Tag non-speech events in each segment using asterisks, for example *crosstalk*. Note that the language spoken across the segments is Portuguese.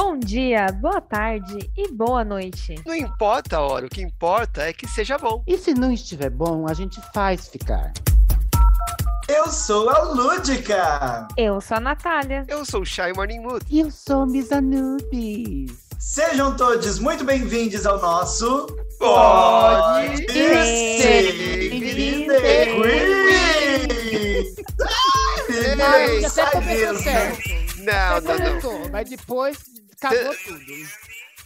Bom dia, boa tarde e boa noite. Não importa a hora, o que importa é que seja bom. E se não estiver bom, a gente faz ficar. Eu sou a Lúdica. Eu sou a Natália. Eu sou o Shy Morning Mood. E eu sou Miss Anubis. Sejam todos muito bem-vindos ao nosso Pode Ser até começou mesmo. certo. Não, não, não. Mas depois cagou tudo.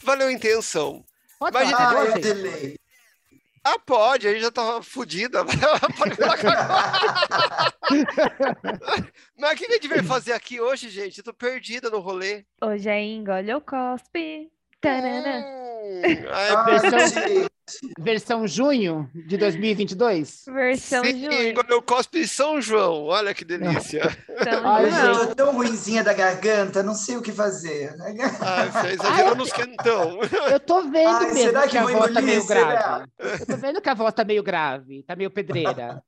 Valeu a intenção. Pode Mas- falar, Ah, entendeu, eu. Ah, pode, aí já tava fodida. *laughs* Mas o que a gente veio fazer aqui hoje, gente? Eu tô perdida no rolê. Hoje é Engole ou Cospe. Tanana. Hum, ai, Ah, *laughs* Versão junho de 2022? Versão Sim, Júnior. quando eu cospe São João. Olha que delícia. Ai, João. eu tô tão ruinzinha da garganta, não sei o que fazer. Ai, você exagerou nos quentão. Eu tô vendo Ai, mesmo será que, que a voz tá meio Será? grave. Eu tô vendo que a voz tá meio grave, tá meio pedreira.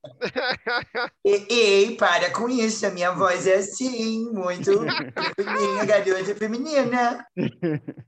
Ei, ei, para com isso, a minha voz é assim, muito feminina, garota feminina.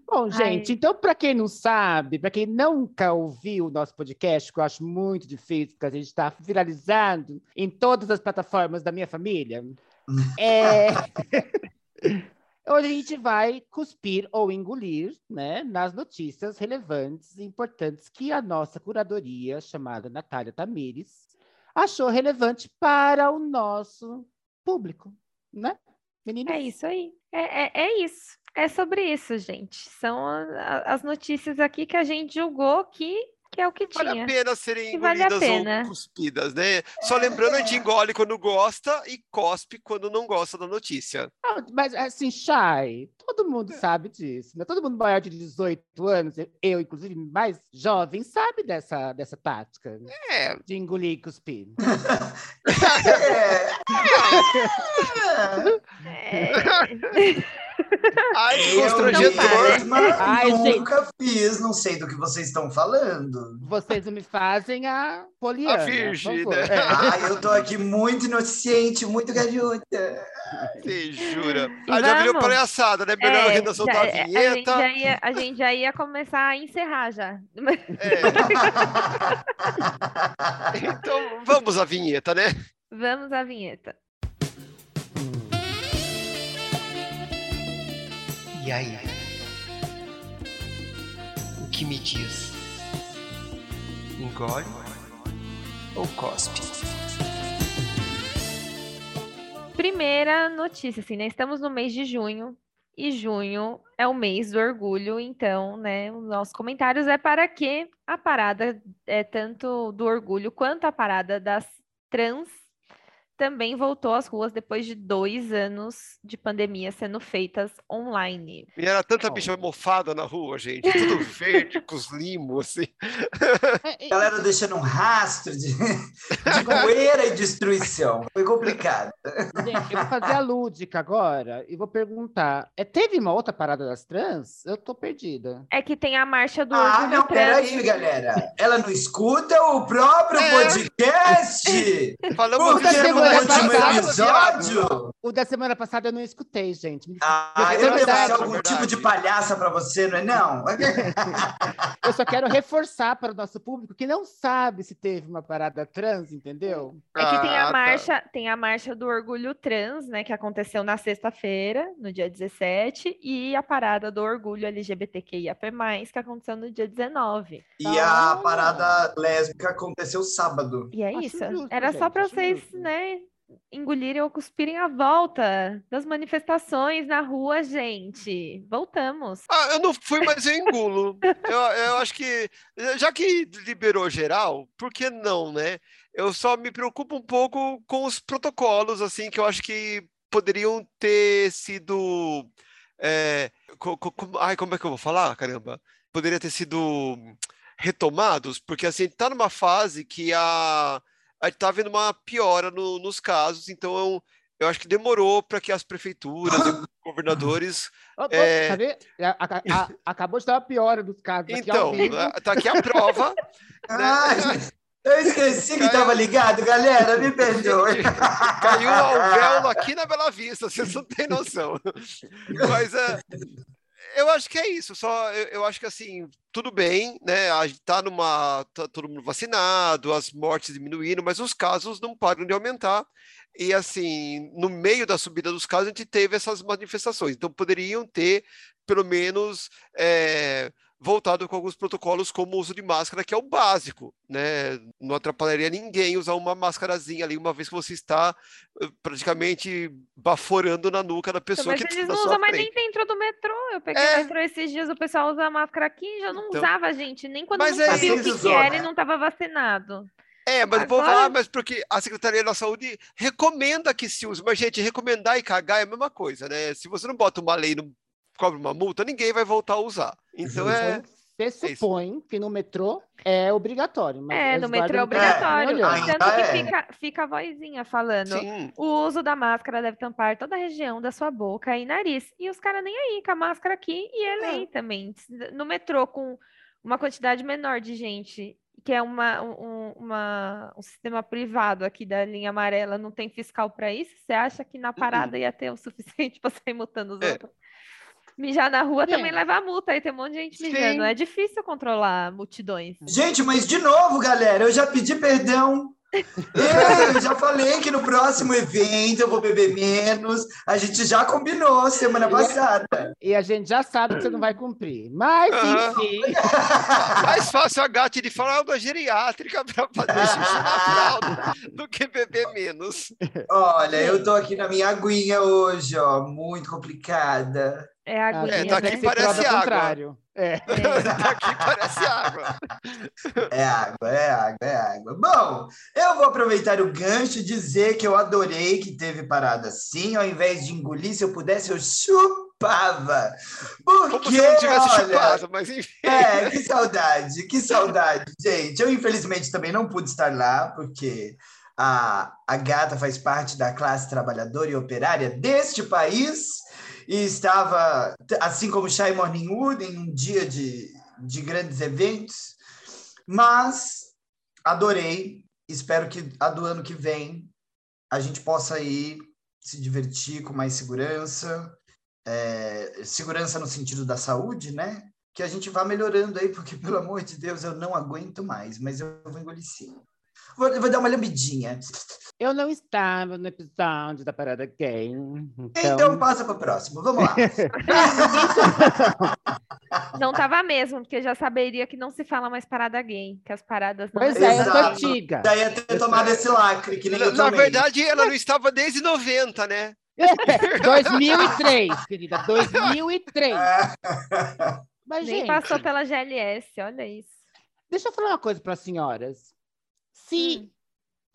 Bom, gente, então para quem não sabe, para quem nunca ouviu o nosso podcast, que eu acho muito difícil, porque a gente está viralizado em todas as plataformas da minha família, *laughs* é... *laughs* hoje a gente vai cuspir ou engolir né, nas notícias relevantes e importantes que a nossa curadoria, chamada Natália Tamires, achou relevante para o nosso público, né? Meninas? É isso aí. É, é, é isso. É sobre isso, gente. São a- a- as notícias aqui que a gente julgou que, que é o que Vale tinha. a pena serem Que vale a pena. ou cuspidas, né? Só lembrando, a gente engole quando gosta e cospe quando não gosta da notícia. Ah, Mas assim, Chay, todo mundo sabe disso, né? Todo mundo maior de 18 anos, eu- inclusive, mais jovem, sabe dessa, dessa tática É, de engolir e cuspir. *laughs* *laughs* É. É, *laughs* ai, que Eu constrangedor. Ai, nunca fiz, não sei do que vocês estão falando. Vocês me fazem a poliana. A virgem, né? É. Ai, eu tô aqui muito inocente, muito garota. Você jura? E Ah, já virou palhaçada, né? Melhor é, ainda soltar já- a a, gente vinheta. já ia, a gente já ia começar a encerrar já. É. *laughs* Então, vamos à vinheta, né? Vamos à vinheta. E aí? O que me diz? Engole ou cospe? Primeira notícia, assim, né? Estamos no mês de junho e junho é o mês do orgulho, então, né? Os nossos comentários é para que a parada é tanto do orgulho quanto a parada das trans também voltou às ruas depois de dois anos de pandemia sendo feitas online. E era tanta bicha mofada na rua, gente. Tudo *laughs* verde, com os limos, assim. É, é, Galera deixando um rastro de, de poeira e destruição. Foi complicado. gente, eu vou fazer a lúdica agora e vou perguntar: é, teve uma outra parada das trans? Eu tô perdida. É que tem a marcha do Ah, não, peraí, galera. Ela não escuta o próprio É. podcast? Falamos no semana último passada, episódio... O da semana passada eu não escutei, gente. Ah, É eu devo verdade, ser algum é tipo de palhaça pra você, não é não? *laughs* Eu só quero reforçar para o nosso público que não sabe se teve uma parada trans, entendeu? É que tem Ah, a tá. marcha, tem a marcha do orgulho trans, né, que aconteceu na sexta-feira, no dia 17, e a parada do orgulho LGBTQIAP+, que aconteceu no dia 19. E a parada lésbica aconteceu sábado. E é Acho isso. justo, Era só gente, para acho vocês, né, engolirem ou cuspirem a volta das manifestações na rua, gente. Voltamos. Ah, eu não fui, mas eu engulo. Eu, eu acho que, já que liberou geral, por que não, né? Eu só me preocupo um pouco com os protocolos, assim, que eu acho que poderiam ter sido. é, co- co- ai, como é que eu vou falar? Caramba. Poderia ter sido retomados, porque assim, tá numa fase que a, a gente tá vendo uma piora no- nos casos, então eu, eu acho que demorou para que as prefeituras e governadores ô, É. A- a- a- acabou de dar uma piora dos casos Então, tá aqui a prova. *laughs* Ai, eu esqueci que estava ligado, galera, me perdoe. *laughs* Caiu ao véu aqui na Bela Vista, vocês não têm noção. Mas é. Eu acho que é isso. Só eu, eu, acho que assim, tudo bem, né? A gente tá numa. Tá todo mundo vacinado, as mortes diminuindo, mas os casos não param de aumentar. E assim, no meio da subida dos casos, a gente teve essas manifestações. Então poderiam ter, pelo menos. É, voltado com alguns protocolos como o uso de máscara, que é o básico, né? Não atrapalharia ninguém usar uma máscarazinha ali, uma vez que você está eh, praticamente baforando na nuca da pessoa mas que eles não usam mais nem dentro do metrô. Eu peguei é. o metrô esses dias, o pessoal usa máscara aqui, já não então, usava, gente, nem quando não é sabia o que, usou, que era né? e não estava vacinado. É, mas Agora... vou falar, mas porque a Secretaria da Saúde recomenda que se use, mas, gente, recomendar e cagar é a mesma coisa, né? Se você não bota uma lei no cobra uma multa, ninguém vai voltar a usar. Então é. Você é supõe é que no metrô é obrigatório. é, no metrô é obrigatório. É, Tanto que é. fica, fica a vozinha falando. Sim. O uso da máscara deve tampar toda a região da sua boca e nariz. E os caras nem aí com a máscara aqui e é lei também. No metrô, com uma quantidade menor de gente, que é uma, um, uma, um sistema privado aqui da linha amarela, não tem fiscal para isso, você acha que na parada uhum. ia ter o suficiente *laughs* para sair mutando os é. outros? Mijar na rua também leva multa, aí tem um monte de gente mijando. Sim. É difícil controlar multidões. Gente, mas de novo, galera, eu já pedi perdão *laughs* eu já falei que no próximo evento eu vou beber menos. A gente já combinou semana passada. E a gente já sabe que você não vai cumprir. Mas, enfim. *laughs* Mais fácil a gata de fralda geriátrica para fazer xixi na fralda do que beber menos. Olha, eu tô aqui na minha aguinha hoje, ó, muito complicada. É a aguinha, é, tá aqui parece água. Contrário. É. é. *laughs* Aqui parece água. É água, é água, é água. Bom, eu vou aproveitar o gancho e dizer que eu adorei que teve parada assim. Ao invés de engolir, se eu pudesse, eu chupava. Porque, Como se não tivesse olha, chupado, mas enfim. É, que saudade, que saudade, gente. Eu, infelizmente, também não pude estar lá, porque a, a gata faz parte da classe trabalhadora e operária deste país e estava, assim como Shai Morning Wood, em um dia de, de grandes eventos, mas adorei, espero que a do ano que vem a gente possa ir se divertir com mais segurança, é, segurança no sentido da saúde, né? Que a gente vá melhorando aí, porque, *laughs* pelo amor de Deus, eu não aguento mais, mas eu vou engolir sim. Vou, vou dar uma lambidinha. Eu não estava no episódio da Parada Gay. Então, então passa para o próximo. Vamos lá. *laughs* não estava mesmo, porque já saberia que não se fala mais parada gay, que as paradas não. Pois é, eu sou antiga. Já ia ter tomado esse lacre, que nem na, eu tomei. Na verdade, ela não estava desde 90, né? *laughs* 2003, querida, 2003. *laughs* Mas, Nem gente, passou pela GLS, olha isso. Deixa eu falar uma coisa para as senhoras. Se hum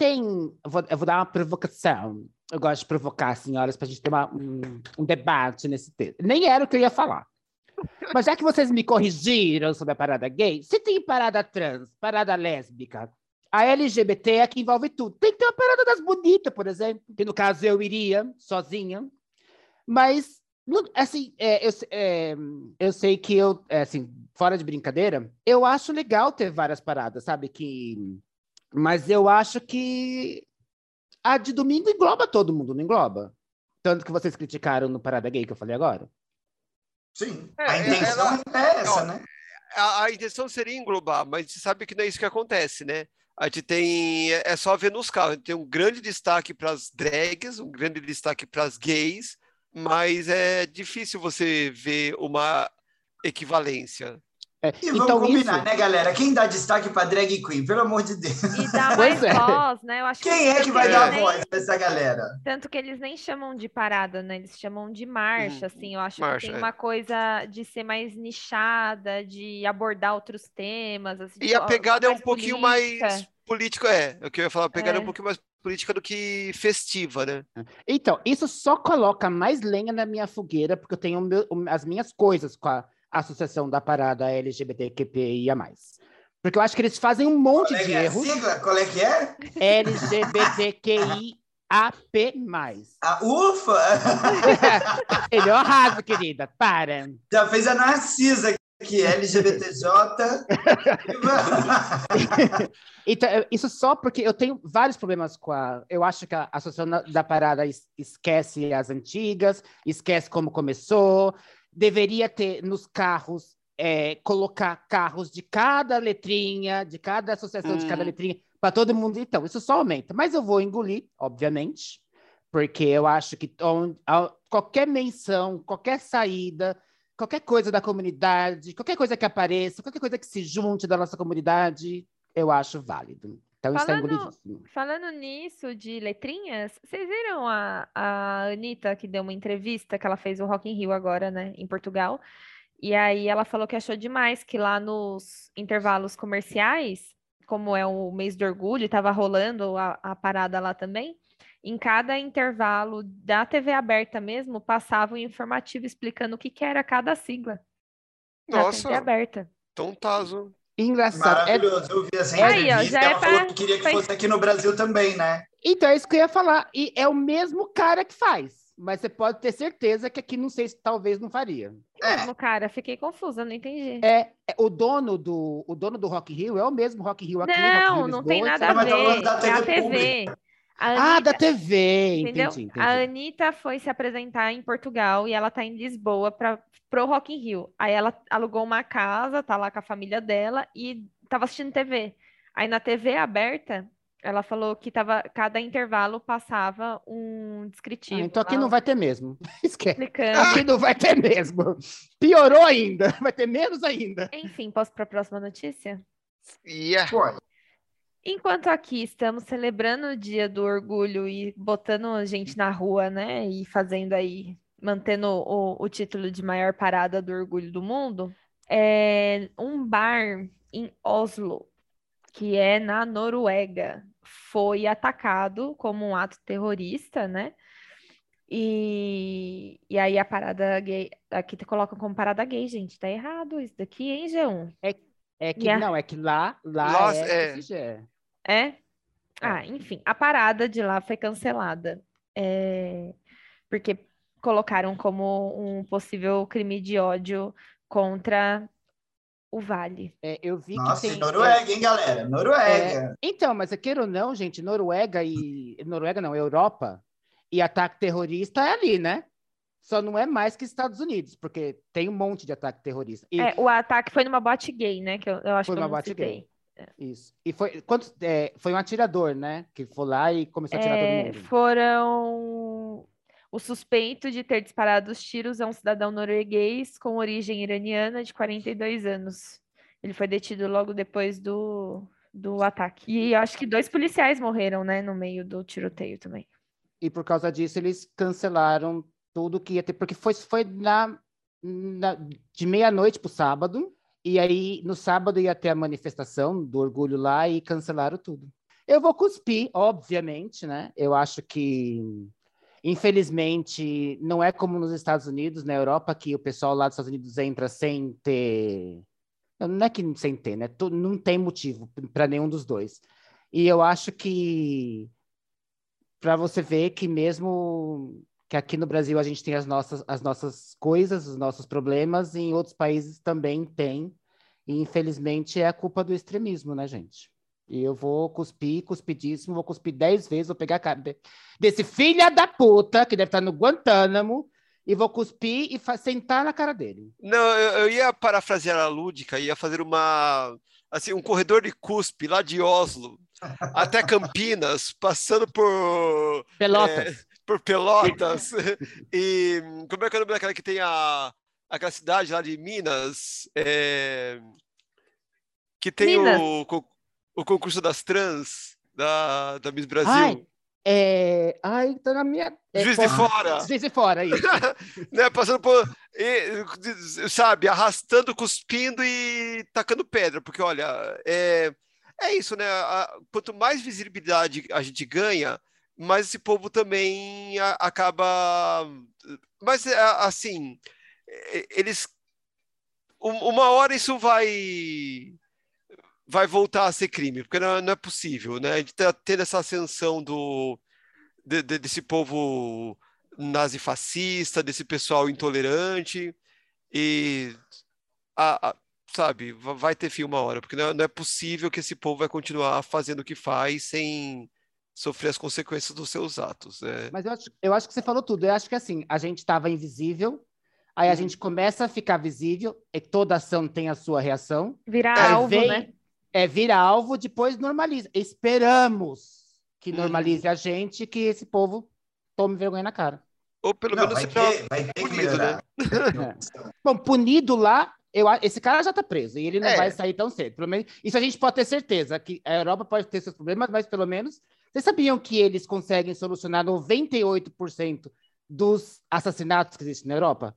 tem. Eu vou, eu vou, dar uma provocação. Eu gosto de provocar senhoras para a gente ter uma, um, um, debate nesse texto. Nem era o que eu ia falar. Mas já que vocês me corrigiram sobre a parada gay, se tem parada trans, parada lésbica, a LGBT é que envolve tudo. Tem que ter uma parada das bonitas, por exemplo, que no caso eu iria sozinha. Mas, assim, é, eu, é, eu sei que eu, é, assim, fora de brincadeira, eu acho legal ter várias paradas, sabe? Que mas eu acho que a de domingo engloba todo mundo, não engloba? Tanto que vocês criticaram no Parada Gay que eu falei agora. Sim, é, a intenção ela, é essa, né? A, a, intenção seria englobar, mas você sabe que não é isso que acontece, né? A gente tem, é, é só ver nos carros, a gente tem um grande destaque para as drags, um grande destaque para as gays, mas é difícil você ver uma equivalência. É, e vamos então, combinar, isso... né, galera? Quem dá destaque para drag queen, pelo amor de Deus. E dá *laughs* mais é. voz, né? Eu acho Quem é que vai dar nem... voz para essa galera? Tanto que eles nem chamam de parada, né? Eles chamam de marcha, hum, assim. Eu acho marcha, que tem é. uma coisa de ser mais nichada, de abordar outros temas. Assim, e a pegada é um pouquinho mais político, é. O que eu ia falar, a pegada é, é um pouquinho mais política do que festiva, né? Então, isso só coloca mais lenha na minha fogueira, porque eu tenho meu, as minhas coisas com a associação da parada LGBTQIA+. Porque eu acho que eles fazem um monte Qual é de é erros. Sigla? Qual é que é? LGBTQIA+. Ah, ufa! *laughs* Ele é arraso, querida. Para. Já fez a Narcisa aqui, LGBTJ. então, isso só porque eu tenho vários problemas com a. Eu acho que a Associação da Parada esquece as antigas, esquece como começou, deveria ter nos carros, é, colocar carros de cada letrinha, de cada associação, hum. de cada hum. letrinha, para todo mundo. Então, isso só aumenta. Mas eu vou engolir, obviamente, porque eu acho que qualquer menção, qualquer saída, qualquer coisa da comunidade, qualquer coisa que apareça, qualquer coisa que se junte da nossa comunidade, eu acho válido. Então, falando, isso é engolidíssimo. Falando nisso de letrinhas, vocês viram a, a Anitta que deu uma entrevista que ela fez o Rock in Rio agora, né, em Portugal? E aí ela falou que achou demais que lá nos intervalos comerciais, como é o mês do orgulho, estava rolando a, a parada lá também, em cada intervalo da TV aberta mesmo, passava um informativo explicando o que, que era cada sigla. Nossa! TV aberta. Tão taso. Engraçado. É Maravilhoso, é... eu vi essa entrevista. Aí, ó, ela é falou pra... que queria que fosse aqui no Brasil também, né? Então, é isso que eu ia falar. E é o mesmo cara que faz. Mas você pode ter certeza que aqui não sei se talvez não faria. É. Mesmo, cara, fiquei confusa, não entendi. É, é, o dono do o dono do Rock Rio é o mesmo Rock Rio aqui. Não, Rock não tem nada a ver. É a TV. A Anitta, ah, da TV, entendeu? Entendi, entendi. A Anitta foi se apresentar em Portugal e ela tá em Lisboa para pro Rock in Rio. Aí ela alugou uma casa, tá lá com a família dela e tava assistindo TV. Aí na TV aberta, ela falou que tava, cada intervalo passava um descritivo. Ah, então aqui lá, não vai ter mesmo. *laughs* Esquece. Explicando. Aqui não vai ter mesmo. Piorou ainda. *laughs* Vai ter menos ainda. Enfim, posso para a próxima notícia? Yeah. Enquanto aqui estamos celebrando o Dia do Orgulho e botando gente na rua, né? E fazendo aí, mantendo o, o título de maior parada do orgulho do mundo, é um bar em Oslo, que é na Noruega, foi atacado como um ato terrorista, né? E, e aí a parada gay, aqui te colocam como parada gay, gente, tá errado isso daqui, hein, G1? É, é que, a... não, é que lá, lá Nossa, é, é. É? é? Ah, enfim, a parada de lá foi cancelada. É... Porque colocaram como um possível crime de ódio contra o Vale. É, eu vi Nossa, que tem... Noruega, hein, galera? Noruega. É, então, mas queira ou não, gente, Noruega e... Noruega não, Europa e ataque terrorista é ali, né? Só não é mais que Estados Unidos, porque tem um monte de ataque terrorista. E... É, o ataque foi numa boate gay, né? Que eu, eu acho foi que eu uma boate gay. Isso. E foi, quantos, é, foi um atirador, né? Que foi lá e começou a atirar todo é, mundo. Foram. O suspeito de ter disparado os tiros é um cidadão norueguês com origem iraniana de 42 anos. Ele foi detido logo depois do, do ataque. E acho que dois policiais morreram, né, no meio do tiroteio também. E por causa disso, eles cancelaram tudo que ia ter, porque foi, foi na, na de meia-noite para o sábado, e aí no sábado ia ter a manifestação do orgulho lá e cancelaram tudo. Eu vou cuspir, obviamente, né? Eu acho que, infelizmente, não é como nos Estados Unidos, na Europa, que o pessoal lá dos Estados Unidos entra sem ter. Não é que sem ter, né? Não tem motivo para nenhum dos dois. E eu acho que para você ver que mesmo que aqui no Brasil a gente tem as nossas, as nossas coisas, os nossos problemas, e em outros países também tem. E infelizmente é a culpa do extremismo, né, gente? E eu vou cuspir, cuspidíssimo, vou cuspir dez vezes, vou pegar a cara desse filha da puta, que deve estar no Guantánamo, e vou cuspir e sentar na cara dele. Não, eu, eu ia parafrasear a Lúdica, ia fazer uma assim, um corredor de cuspe lá de Oslo até Campinas, passando por Pelotas. É, por Pelotas. *laughs* e como é que é o nome daquela que tem a aquela cidade lá de Minas? É, que tem o, o concurso das trans da, da Miss Brasil. Ai, é... Ai, tá na minha. É, Juiz de fora. Juiz de fora, isso. *laughs* né, passando por. E, sabe, arrastando, cuspindo e tacando pedra, porque olha, é, é isso, né? A, quanto mais visibilidade a gente ganha, mais esse povo também a, acaba. Mas, é, assim, eles. Uma hora isso vai vai voltar a ser crime, porque não, não é possível, né? A gente está tendo essa ascensão do, de, de, desse povo nazifascista, desse pessoal intolerante, e, a, a, sabe, vai ter fim uma hora, porque não, não é possível que esse povo vai continuar fazendo o que faz sem sofrer as consequências dos seus atos. Né? Mas eu acho, eu acho que você falou tudo. Eu acho que assim, a gente estava invisível, Aí a Uhum. gente começa a ficar visível, e toda ação tem a sua reação. Virar Aí alvo, vem- né? É, vira alvo, depois normaliza. Esperamos que Uhum. normalize a gente, que esse povo tome vergonha na cara. Ou pelo Não, menos vai, ter, vai ter punido, né? melhorar. *laughs* Bom, punido lá, eu, esse cara já tá preso e ele não É. vai sair tão cedo. Pelo menos, isso a gente pode ter certeza, que a Europa pode ter seus problemas, mas pelo menos. Vocês sabiam que eles conseguem solucionar 98% dos assassinatos que existem na Europa?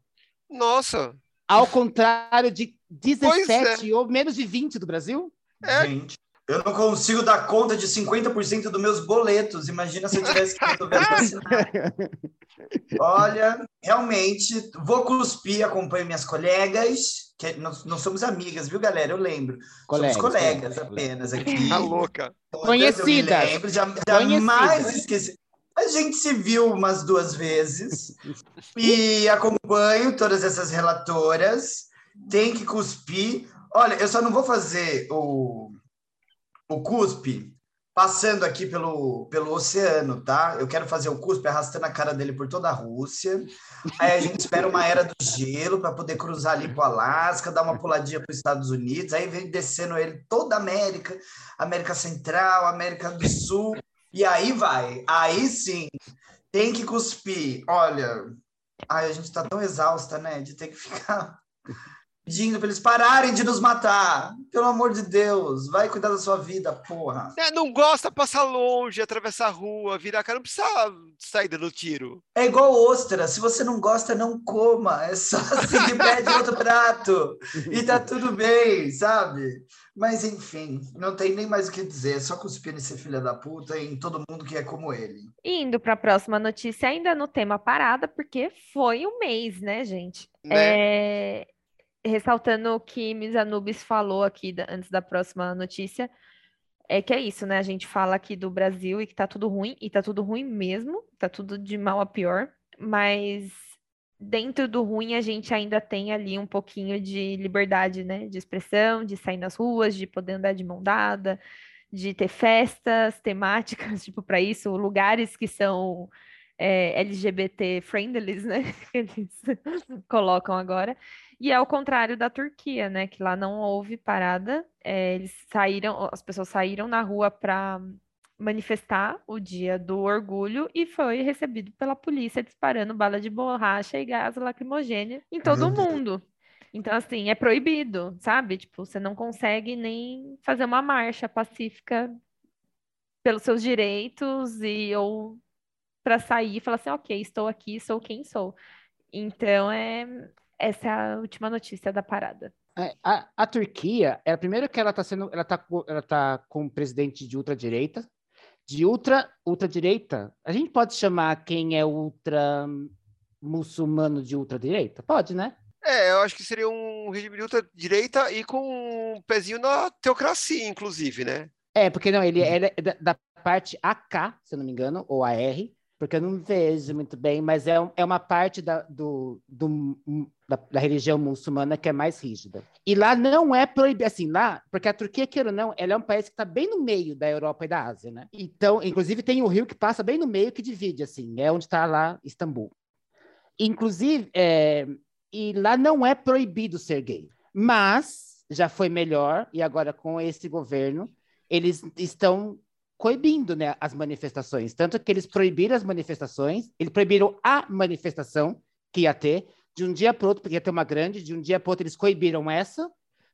Nossa, Ao contrário de Pois é. 17 ou menos de 20 do Brasil? É. Gente, eu não consigo dar conta de 50% dos meus boletos. Imagina se eu tivesse que resolver. *laughs* Olha, realmente, vou cuspir, acompanho minhas colegas, que nós, nós somos amigas, viu, galera? Eu lembro. Colegas, somos colegas colegas. apenas aqui. *laughs* tá louca. Todas, Conhecidas. Eu me lembro, já- jamais Conhecidas. esqueci. A gente se viu umas duas vezes *laughs* e acompanho todas essas relatoras. Tem que cuspir. Olha, eu só não vou fazer o, o cuspe passando aqui pelo, pelo oceano, tá? Eu quero fazer o cuspe arrastando a cara dele por toda a Rússia. Aí a gente espera uma era do gelo para poder cruzar ali para o Alasca, dar uma puladinha para os Estados Unidos. Aí vem descendo ele toda a América, América Central, América do Sul. E aí vai. Aí sim, tem que cuspir. Olha, ai, a gente tá tão exausta, né? De ter que ficar pedindo para eles pararem de nos matar. Pelo amor de Deus, vai cuidar da sua vida, porra. É, não gosta, passar longe, atravessar a rua, virar cara, não precisa sair dando tiro. É igual ostra. Se você não gosta, não coma. É só *laughs* seguir pede outro prato. E tá tudo bem, sabe? Mas enfim, não tem nem mais o que dizer. É só cuspir nesse filho da puta e em todo mundo que é como ele. Indo para a próxima notícia, ainda no tema parada, porque foi um mês, né, gente? Né? É, ressaltando o que Miss Anubis falou aqui da- antes da próxima notícia, é que é isso, né? A gente fala aqui do Brasil e que tá tudo ruim, e tá tudo ruim mesmo, tá tudo de mal a pior, mas dentro do ruim a gente ainda tem ali um pouquinho de liberdade, né? De expressão, de sair nas ruas, de poder andar de mão dada, de ter festas temáticas, *laughs* tipo, para isso, lugares que são é, LGBT friendly, né? *laughs* Eles *laughs* colocam agora. E é ao contrário da Turquia, né? Que lá não houve parada. é, eles saíram, as pessoas saíram na rua para manifestar o dia do orgulho e foi recebido pela polícia disparando bala de borracha e gás lacrimogêneo em todo o mundo. Então, assim, é proibido, sabe? Tipo, você não consegue nem fazer uma marcha pacífica pelos seus direitos e ou para sair e falar assim, ok, estou aqui, sou quem sou. Então, é essa é a última notícia da parada. É, A, a Turquia, é primeiro que ela está sendo, ela tá, co- ela tá com um presidente de ultradireita, de ultra ultradireita. A gente pode chamar quem é ultra muçulmano de ultradireita? Pode, né? É, eu acho que seria um regime de ultra-direita e com um pezinho na teocracia, inclusive, né? É, porque não, ele, ele é da, da parte AK, se eu não me engano, ou AR, porque eu não vejo muito bem, mas é, um- é uma parte da, do, do- da, da religião muçulmana que é mais rígida. E lá não é proibido, assim, lá, porque a Turquia, queira ou não, ela é um país que está bem no meio da Europa e da Ásia, né? Então, inclusive, tem o rio que passa bem no meio que divide, assim, é onde está lá Istambul. Inclusive, é, e lá não é proibido ser gay, mas já foi melhor, e agora com esse governo, eles estão coibindo né, as manifestações. Tanto que eles proibiram as manifestações, eles proibiram a manifestação que ia ter, de um dia para outro, porque ia ter uma grande, de um dia para outro eles coibiram essa,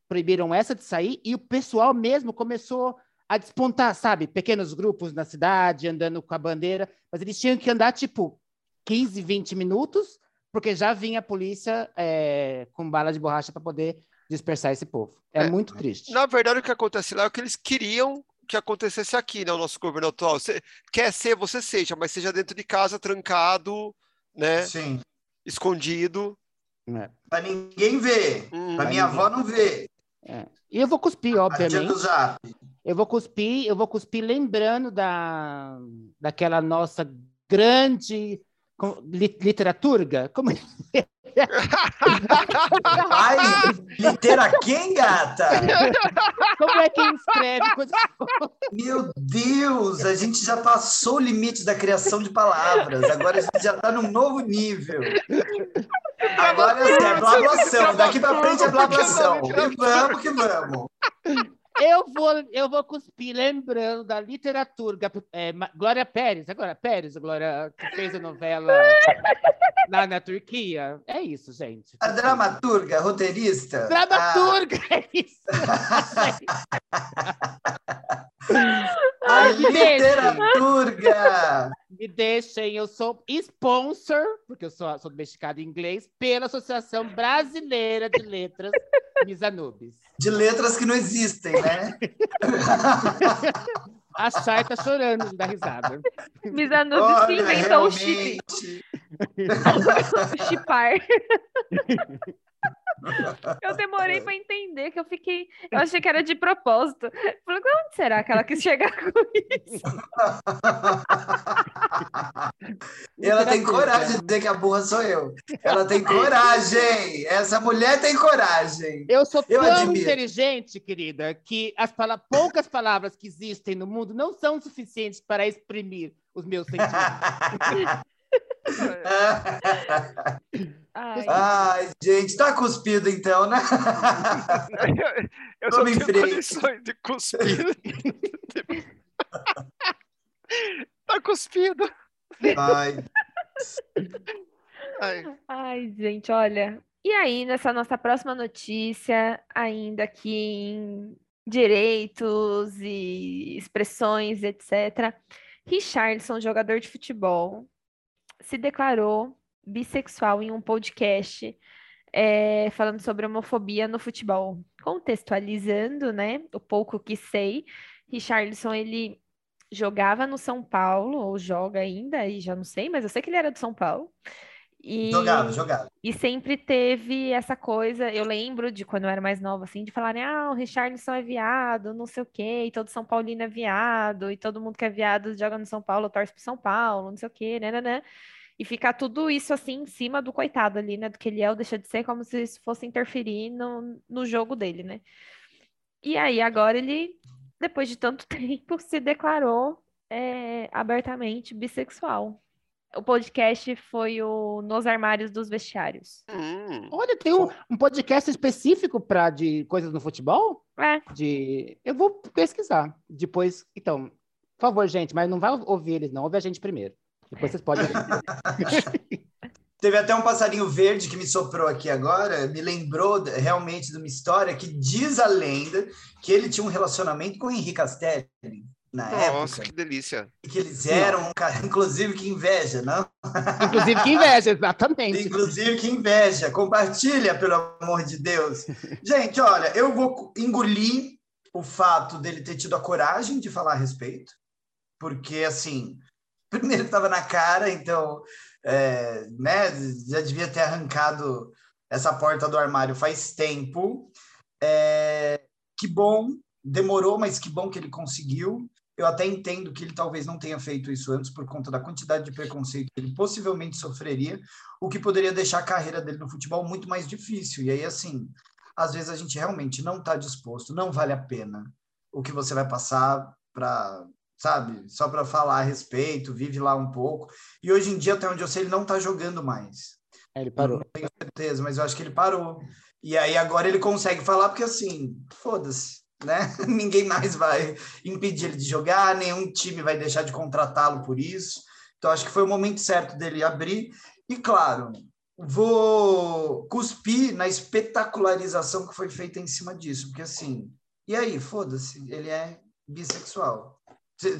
proibiram essa de sair, e o pessoal mesmo começou a despontar, sabe? Pequenos grupos na cidade, andando com a bandeira, mas eles tinham que andar, tipo, 15, 20 minutos, porque já vinha a polícia é, com bala de borracha para poder dispersar esse povo. É, É. muito triste. Na verdade, o que acontece lá é o que eles queriam que acontecesse aqui, né? O nosso governo atual. Você quer ser, você seja, mas seja dentro de casa, trancado, né? Sim. Escondido. É. Pra ninguém ver. Hum, Pra minha avó não ver. E eu vou cuspir, obviamente. Eu vou cuspir, eu vou cuspir lembrando da, daquela nossa grande com- li- literaturga. Como Ai, Meter a quem, gata? Como é que escreve coisa Meu Deus, a gente já passou o limite da criação de palavras. Agora a gente já está num novo nível. Agora é, é blablação. Daqui para frente é blablação. E vamos que vamos. Eu vou, eu vou cuspir, lembrando da literatura. É, Glória Pérez, agora Pérez, Glória, que fez a novela *laughs* lá na Turquia. É isso, gente. A dramaturga, roteirista. Dramaturga, ah. *laughs* é isso. *laughs* a literaturga. Me deixem, eu sou sponsor, porque eu sou, sou domesticado em inglês, pela Associação Brasileira de Letras *laughs* Misanubis. De letras que não existem, né? *laughs* A Chay tá chorando de dar risada. Misanubis que inventou o chip. *laughs* Chipar. Eu demorei para entender, que eu fiquei. Eu achei que era de propósito. Falei, onde será que ela quis chegar com isso? E *laughs* ela tem coragem de dizer que a burra sou eu. Ela tem coragem. Essa mulher tem coragem. Eu sou eu tão admiro. inteligente, querida, que as pala poucas palavras que existem no mundo não são suficientes para exprimir os meus sentimentos. *laughs* Ai. Ai, gente, tá cuspido então, né? eu, eu só tenho condições de cuspir. tá cuspido. Ai. Ai. Ai, gente, olha. E aí, nessa nossa próxima notícia, ainda aqui em direitos e expressões, etc. Richardson, jogador de futebol, se declarou bissexual em um podcast é, falando sobre homofobia no futebol. Contextualizando, né, o pouco que sei, Richardson, ele jogava no São Paulo, ou joga ainda, e já não sei, mas eu sei que ele era do São Paulo. E, jogava, jogava. E sempre teve essa coisa, eu lembro de quando eu era mais nova, assim, de falarem, ah, o Richardson é viado, não sei o quê, e todo São Paulino é viado, e todo mundo que é viado joga no São Paulo, torce pro São Paulo, não sei o quê, né, né, né. E ficar tudo isso assim em cima do coitado ali, né? Do que ele é ou deixa de ser, como se isso fosse interferir no, no jogo dele, né? E aí, agora ele, depois de tanto *laughs* tempo, se declarou é, abertamente bissexual. O podcast foi o Nos Armários dos Vestiários. Hum. Olha, tem um, um podcast específico para de coisas no futebol? É. De... Eu vou pesquisar. Depois, então, por favor, gente, mas não vai ouvir eles, não. Ouve a gente primeiro. Depois vocês podem. *laughs* Teve até um passarinho verde que me soprou aqui agora, me lembrou realmente de uma história que diz a lenda que ele tinha um relacionamento com o Henrique Castelli na Nossa, época. Nossa, que delícia. Que eles eram, inclusive que inveja, não? Inclusive que inveja, exatamente. Inclusive que inveja. Compartilha, pelo amor de Deus. Gente, olha, eu vou engolir o fato dele ter tido a coragem de falar a respeito, porque, assim, *laughs* primeiro estava na cara, então é, né, já devia ter arrancado essa porta do armário faz tempo. É, que bom, demorou, mas que bom que ele conseguiu. Eu até entendo que ele talvez não tenha feito isso antes por conta da quantidade de preconceito que ele possivelmente sofreria, o que poderia deixar a carreira dele no futebol muito mais difícil. E aí, assim, às vezes a gente realmente não está disposto, não vale a pena o que você vai passar para sabe? Só para falar a respeito, vive lá um pouco. E hoje em dia, até onde eu sei, ele não está jogando mais. É, ele parou. Não tenho certeza, mas eu acho que ele parou. E aí agora ele consegue falar, porque assim, foda-se, né? *laughs* Ninguém mais vai impedir ele de jogar, nenhum time vai deixar de contratá-lo por isso. Então acho que foi o momento certo dele abrir. E claro, vou cuspir na espetacularização que foi feita em cima disso, porque assim, e aí, foda-se, ele é bissexual.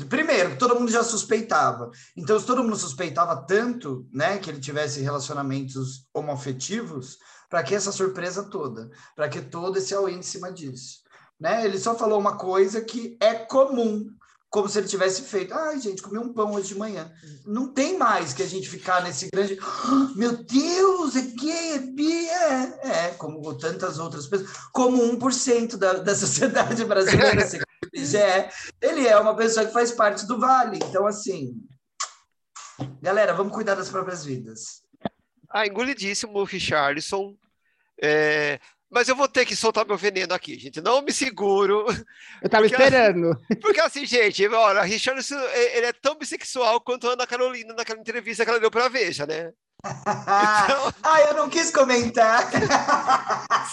Primeiro, todo mundo já suspeitava. Então, se todo mundo suspeitava tanto, né, que ele tivesse relacionamentos homoafetivos, para que essa surpresa toda? Para que todo esse all em cima disso? Né? Ele só falou uma coisa que é comum, como se ele tivesse feito. Ai, gente, comi um pão hoje de manhã. Não tem mais que a gente ficar nesse grande. Oh, meu Deus, é gay, é bi, é. É, como tantas outras pessoas. Como 1% da, da sociedade *laughs* brasileira. é, ele é uma pessoa que faz parte do Vale. Então, assim, galera, vamos cuidar das próprias vidas. Ah, engolidíssimo o Richardson. É, mas eu vou ter que soltar meu veneno aqui, gente. Não me seguro. Eu tava *laughs* Porque- esperando. *laughs* Porque assim, gente, olha, a Richardson, e- ele é tão bissexual quanto a Ana Carolina naquela entrevista que ela deu pra Veja, né? *laughs* Então- ah, eu não quis comentar.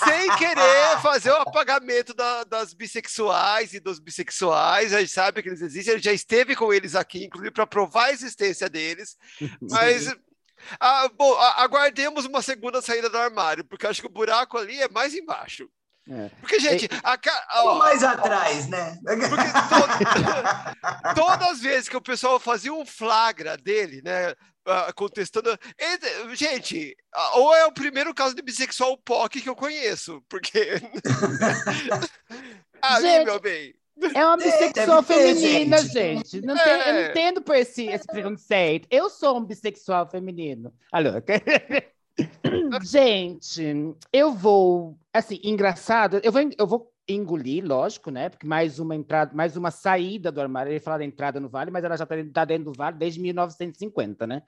Sem querer fazer o apagamento da- das bissexuais e dos bissexuais, a gente sabe que eles existem, ele já esteve com eles aqui, inclusive para provar a existência deles, mas... ah, bom, a- aguardemos uma segunda saída do armário, porque eu acho que o buraco ali é mais embaixo. É. Porque, gente, a, ca- Ou ó, mais atrás, né? Porque to- *laughs* todas as vezes que o pessoal fazia um flagra dele, né? Contestando. ele- gente, ou é o primeiro caso de bissexual POC que eu conheço, porque. *laughs* *laughs* Ali, Gente, meu bem. É uma *laughs* Deve bissexual ter, feminina, gente. gente. Não tem- eu não É. entendo por esse, esse preconceito. Eu sou um bissexual feminino. Alô? *laughs* gente, eu vou. Assim, engraçado, eu vou, eu vou engolir, lógico, né? Porque mais uma entrada, mais uma saída do armário. Eu ia falar da entrada no vale, mas ela já está dentro do vale desde 1950, né?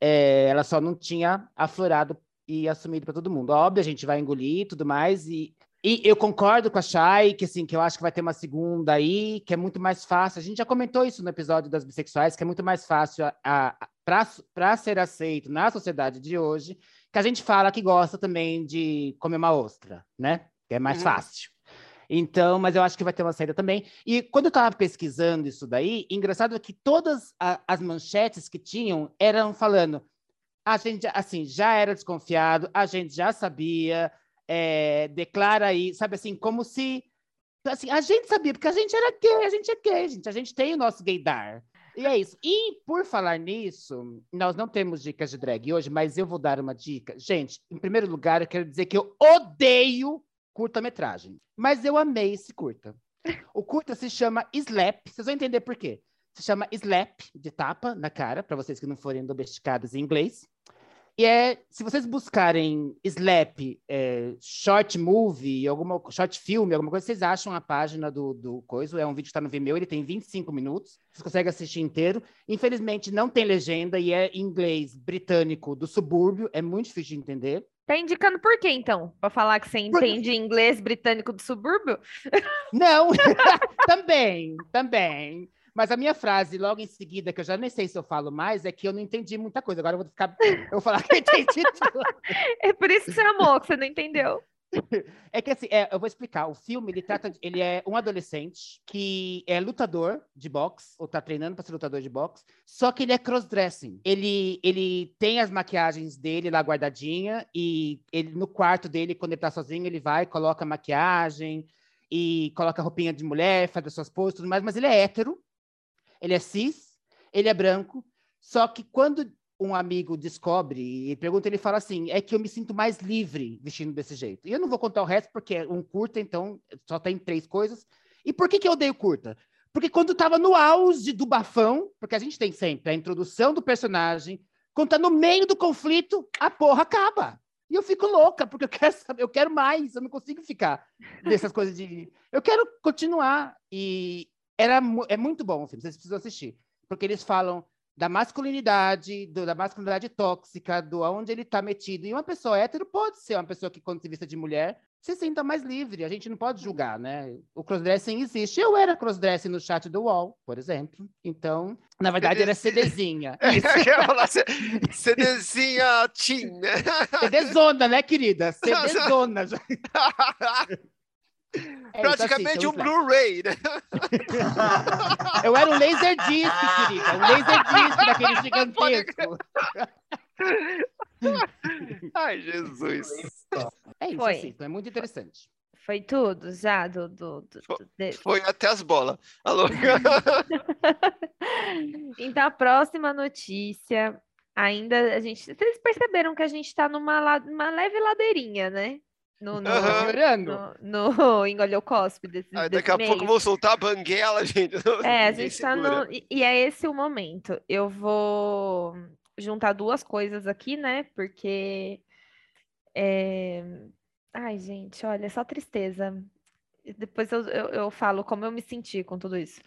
É, ela só não tinha aflorado e assumido para todo mundo. Óbvio, a gente vai engolir e tudo mais, e e eu concordo com a Chay, que assim, que eu acho que vai ter uma segunda aí, que é muito mais fácil. A gente já comentou isso no episódio das bissexuais, que é muito mais fácil para ser aceito na sociedade de hoje, que a gente fala que gosta também de comer uma ostra, né? Que é mais Uhum. fácil. Então, mas eu acho que vai ter uma saída também. E quando eu estava pesquisando isso daí, engraçado é que todas a- as manchetes que tinham eram falando a gente, assim, já era desconfiado, a gente já sabia, é, declara aí, sabe assim, como se. Assim, a gente sabia, porque a gente era gay, a gente é gay, gente, a gente tem o nosso gaydar. E é isso. E por falar nisso, nós não temos dicas de drag hoje, mas eu vou dar uma dica. Gente, em primeiro lugar, eu quero dizer que eu odeio curta-metragem, mas eu amei esse curta. O curta se chama Slap, vocês vão entender por quê. Se chama Slap, de tapa na cara, para vocês que não forem domesticados em inglês. E é, se vocês buscarem Slap, é, short movie, alguma short filme, alguma coisa, vocês acham a página do, do coisa. É um vídeo que está no Vimeo, ele tem 25 minutos. Vocês conseguem assistir inteiro. Infelizmente, não tem legenda e é em inglês britânico do subúrbio. É muito difícil de entender. Tá indicando por quê, então? Pra falar que você entende inglês britânico do subúrbio? Não, *laughs* também, também. Mas a minha frase, logo em seguida, que eu já nem sei se eu falo mais, é que eu não entendi muita coisa. Agora eu vou ficar. Eu vou falar que eu entendi *laughs* tudo. É por isso que você amou, que você não entendeu. É que assim, é, eu vou explicar. O filme, ele trata, de- ele é um adolescente que é lutador de boxe, ou tá treinando para ser lutador de boxe, só que ele é crossdressing. Ele, ele tem as maquiagens dele lá guardadinha e ele no quarto dele, quando ele tá sozinho, ele vai, coloca maquiagem e coloca roupinha de mulher, faz as suas poses e tudo mais, mas ele é hétero, ele é cis, ele é branco, só que quando um amigo descobre e pergunta, ele fala assim: é que eu me sinto mais livre vestindo desse jeito. E eu não vou contar o resto, porque é um curta, então só tem três coisas. E por que, que eu odeio curta? Porque quando estava no auge do bafão, porque a gente tem sempre a introdução do personagem, quando tá no meio do conflito, a porra acaba. E eu fico louca, porque eu *laughs* quero saber, eu quero mais, eu não consigo ficar dessas coisas de. Eu quero continuar. E era, é muito bom o filme, vocês precisam assistir. Porque eles falam da masculinidade, do- da masculinidade tóxica, do aonde ele está metido. E uma pessoa hétero pode ser uma pessoa que, quando se vista de mulher, se sinta mais livre. A gente não pode julgar, né? O crossdressing existe. Eu era crossdressing no chat do UOL, por exemplo. Então, na verdade, era CDzinha. C- CDzinha né? CDzona, né, querida? CDzona. *laughs* *laughs* É isso, Praticamente assistam, um. Blu-ray, né? *laughs* Eu era um laser disc, querida. Um laser disc daquele *laughs* gigantesco. *laughs* Ai, Jesus. É isso, Foi. assistam. É muito interessante. Foi tudo já do. do, do- do- de- Foi até as bolas. Alô? Então, a próxima notícia, ainda a gente. Vocês perceberam que a gente está numa numa leve ladeirinha, né? No, no. Melhorando. no, no *laughs* Engolhou Cospe desse, Aí desse daqui a pouco vou soltar a banguela, *laughs* gente. É, a gente tá no. E, e é esse o momento. Eu vou juntar duas coisas aqui, né? Porque. é, Ai, gente, olha, só tristeza. Depois eu, eu, eu falo como eu me senti com tudo isso.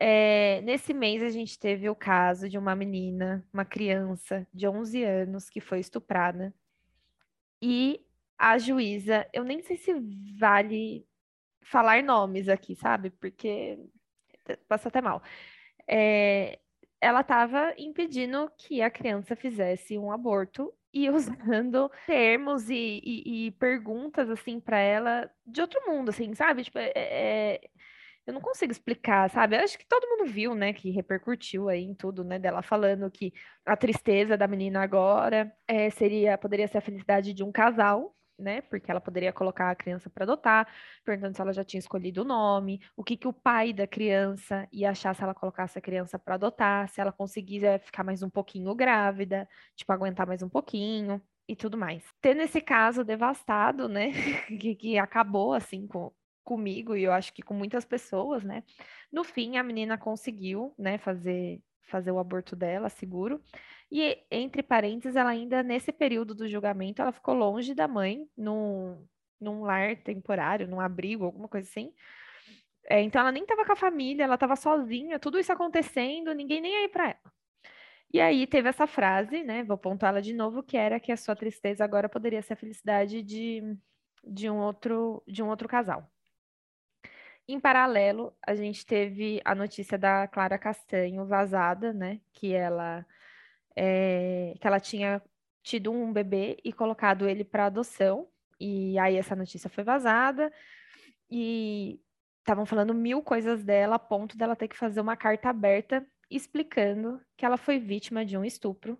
É, nesse mês a gente teve o caso de uma menina, uma criança de 11 anos, que foi estuprada. E a juíza, eu nem sei se vale falar nomes aqui, sabe? Porque passa até mal. É, ela estava impedindo que a criança fizesse um aborto e *laughs* usando termos e, e, e perguntas assim para ela de outro mundo, assim, sabe? Tipo, é, é, eu não consigo explicar, sabe? Eu acho que todo mundo viu, né, que repercutiu aí em tudo, né, dela falando que a tristeza da menina agora é, seria, poderia ser a felicidade de um casal, né? Porque ela poderia colocar a criança para adotar, perguntando se ela já tinha escolhido o nome, o que, que o pai da criança ia achar se ela colocasse a criança para adotar, se ela conseguisse ficar mais um pouquinho grávida, tipo, aguentar mais um pouquinho e tudo mais. Tendo esse caso devastado, né? *laughs* que, que acabou assim com, comigo e eu acho que com muitas pessoas, né? No fim, a menina conseguiu, né, fazer fazer o aborto dela seguro. E, entre parênteses, ela ainda, nesse período do julgamento, ela ficou longe da mãe, num, num lar temporário, num abrigo, alguma coisa assim. É, então, ela nem estava com a família, ela estava sozinha, tudo isso acontecendo, ninguém nem aí para ela. E aí teve essa frase, né? Vou pontuar ela de novo, que era que a sua tristeza agora poderia ser a felicidade de, de, um, outro, de um outro casal. Em paralelo, a gente teve a notícia da Clara Castanho vazada, né? Que ela é, que ela tinha tido um bebê e colocado ele para adoção. E aí essa notícia foi vazada e estavam falando mil coisas dela, a ponto dela ter que fazer uma carta aberta explicando que ela foi vítima de um estupro.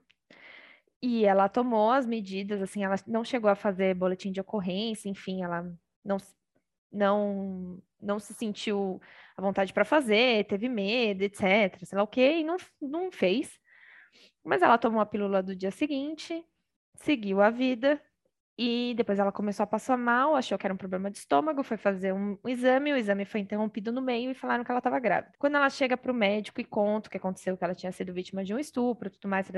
E ela tomou as medidas, assim, ela não chegou a fazer boletim de ocorrência, enfim, ela não não não se sentiu à vontade para fazer, teve medo, etc, sei lá o quê, e não, não fez. Mas ela tomou a pílula do dia seguinte, seguiu a vida e depois ela começou a passar mal, achou que era um problema de estômago, foi fazer um, exame, o exame foi interrompido no meio e falaram que ela estava grávida. Quando ela chega para o médico e conta o que aconteceu, que ela tinha sido vítima de um estupro, tudo mais,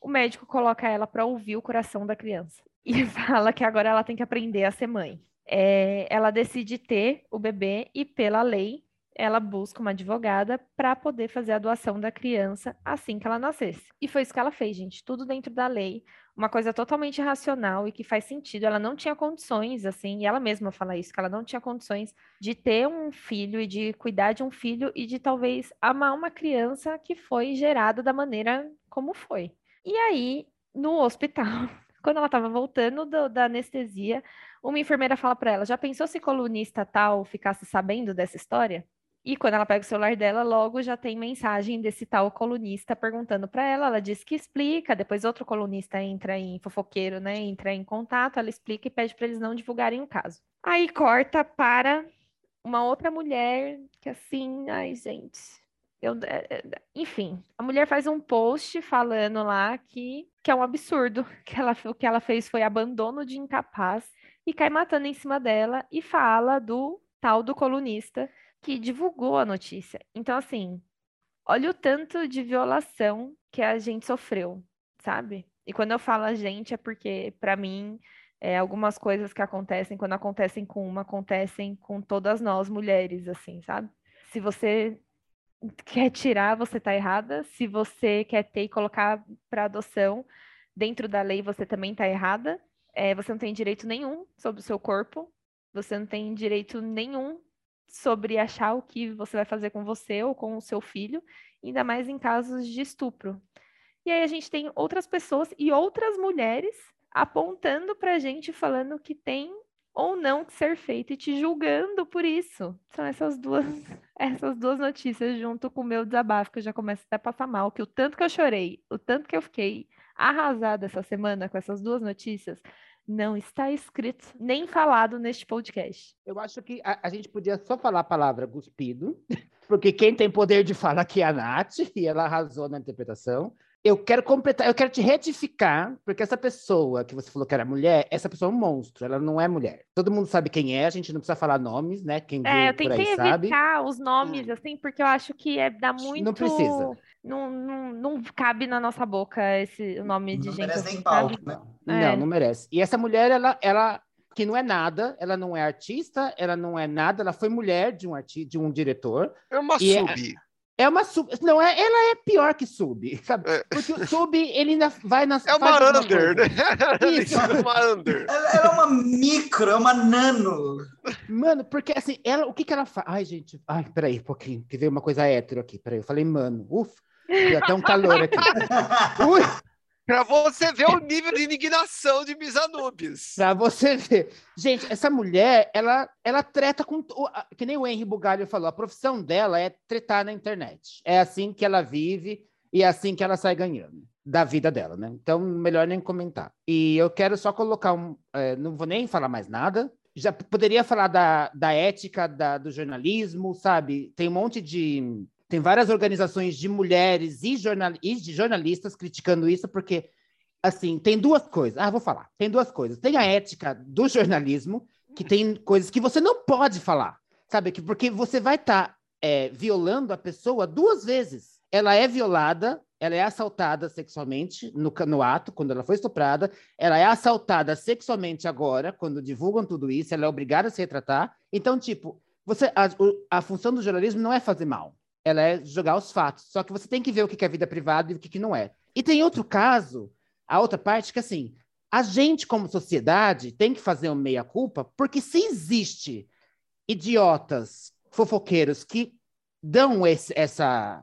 o médico coloca ela para ouvir o coração da criança *laughs* e fala que agora ela tem que aprender a ser mãe. É, ela decide ter o bebê e, pela lei, ela busca uma advogada para poder fazer a doação da criança assim que ela nascesse. E foi isso que ela fez, gente, tudo dentro da lei, uma coisa totalmente racional e que faz sentido. Ela não tinha condições, assim, e ela mesma fala isso, que ela não tinha condições de ter um filho e de cuidar de um filho e de talvez amar uma criança que foi gerada da maneira como foi. E aí, no hospital, *laughs* quando ela estava voltando do, da anestesia, uma enfermeira fala para ela: já pensou se colunista tal ficasse sabendo dessa história? E quando ela pega o celular dela, logo já tem mensagem desse tal colunista perguntando para ela. Ela diz que explica, depois outro colunista entra em fofoqueiro, né? Entra em contato, ela explica e pede para eles não divulgarem o caso. Aí corta para uma outra mulher que assim, ai, gente. Eu, é, é, enfim, a mulher faz um post falando lá que, que é um absurdo, *laughs* que ela, o que ela fez foi abandono de incapaz e cai matando em cima dela e fala do tal do colunista que divulgou a notícia. Então, assim, olha o tanto de violação que a gente sofreu, sabe? E quando eu falo a gente, é porque, para mim, é, algumas coisas que acontecem, quando acontecem com uma, acontecem com todas nós mulheres, assim, sabe? Se você quer tirar, você tá errada. Se você quer ter e colocar para adoção dentro da lei, você também tá errada. É, você não tem direito nenhum sobre o seu corpo. Você não tem direito nenhum sobre achar o que você vai fazer com você ou com o seu filho, ainda mais em casos de estupro. E aí a gente tem outras pessoas e outras mulheres apontando para a gente falando que tem ou não que ser feito e te julgando por isso. São essas duas *laughs* essas duas notícias junto com o meu desabafo que eu já começo até a passar mal, que o tanto que eu chorei, o tanto que eu fiquei arrasada essa semana com essas duas notícias, não está escrito nem falado neste podcast. Eu acho que a, a, gente podia só falar a palavra cuspido, *laughs* porque quem tem poder de falar aqui é a Nath, e ela arrasou na interpretação. Eu quero completar, eu quero te retificar, porque essa pessoa que você falou que era mulher, essa pessoa é um monstro, ela não é mulher. Todo mundo sabe quem é, a gente não precisa falar nomes, né? Quem é, eu tentei evitar sabe. os nomes, hum. assim, porque eu acho que é, dá muito... Não precisa. Não, não, não cabe na nossa boca esse o nome de não gente. Merece assim, nem palco, né? É. Não, não merece. E essa mulher, ela, ela que não é nada, ela não é artista, ela não é nada, ela foi mulher de um artista, de um diretor. É uma e sub. É, uma sub. Não, é, ela é pior que sub, sabe? É. Porque o sub, ele ainda vai nas. É uma under, né? Isso. É uma under. *laughs* *laughs* Ela, ela é uma micro, é uma nano. Mano, porque assim, ela, o que que ela faz? Ai, gente, ai, peraí, um pouquinho, que veio uma coisa hétero aqui, peraí, eu falei, mano, ufa, deu até um calor aqui. *laughs* Ui, Pra você ver o nível de indignação de Misanubis. pra você ver. Gente, essa mulher, ela, ela treta com. Que nem o Henry Bugalho falou, a profissão dela é tretar na internet. É assim que ela vive e é assim que ela sai ganhando da vida dela, né? Então, melhor nem comentar. E eu quero só colocar um. é, não vou nem falar mais nada. Já poderia falar da, da ética da, do jornalismo, sabe? Tem um monte de. Tem várias organizações de mulheres e, jornal, e de jornalistas criticando isso, porque, assim, tem duas coisas. Ah, vou falar. Tem duas coisas. Tem a ética do jornalismo, que tem coisas que você não pode falar, sabe? Que, porque você vai estar violando a pessoa duas vezes. Ela é violada, ela é assaltada sexualmente no, no ato, quando ela foi estuprada, ela é assaltada sexualmente agora, quando divulgam tudo isso, ela é obrigada a se retratar. Então, tipo, você, a, a função do jornalismo não é fazer mal, ela é jogar os fatos. Só que você tem que ver o que é vida privada e o que, não é. E tem outro caso, a outra parte, que assim, a gente, como sociedade, tem que fazer uma meia-culpa, porque se existe idiotas fofoqueiros que dão esse- essa,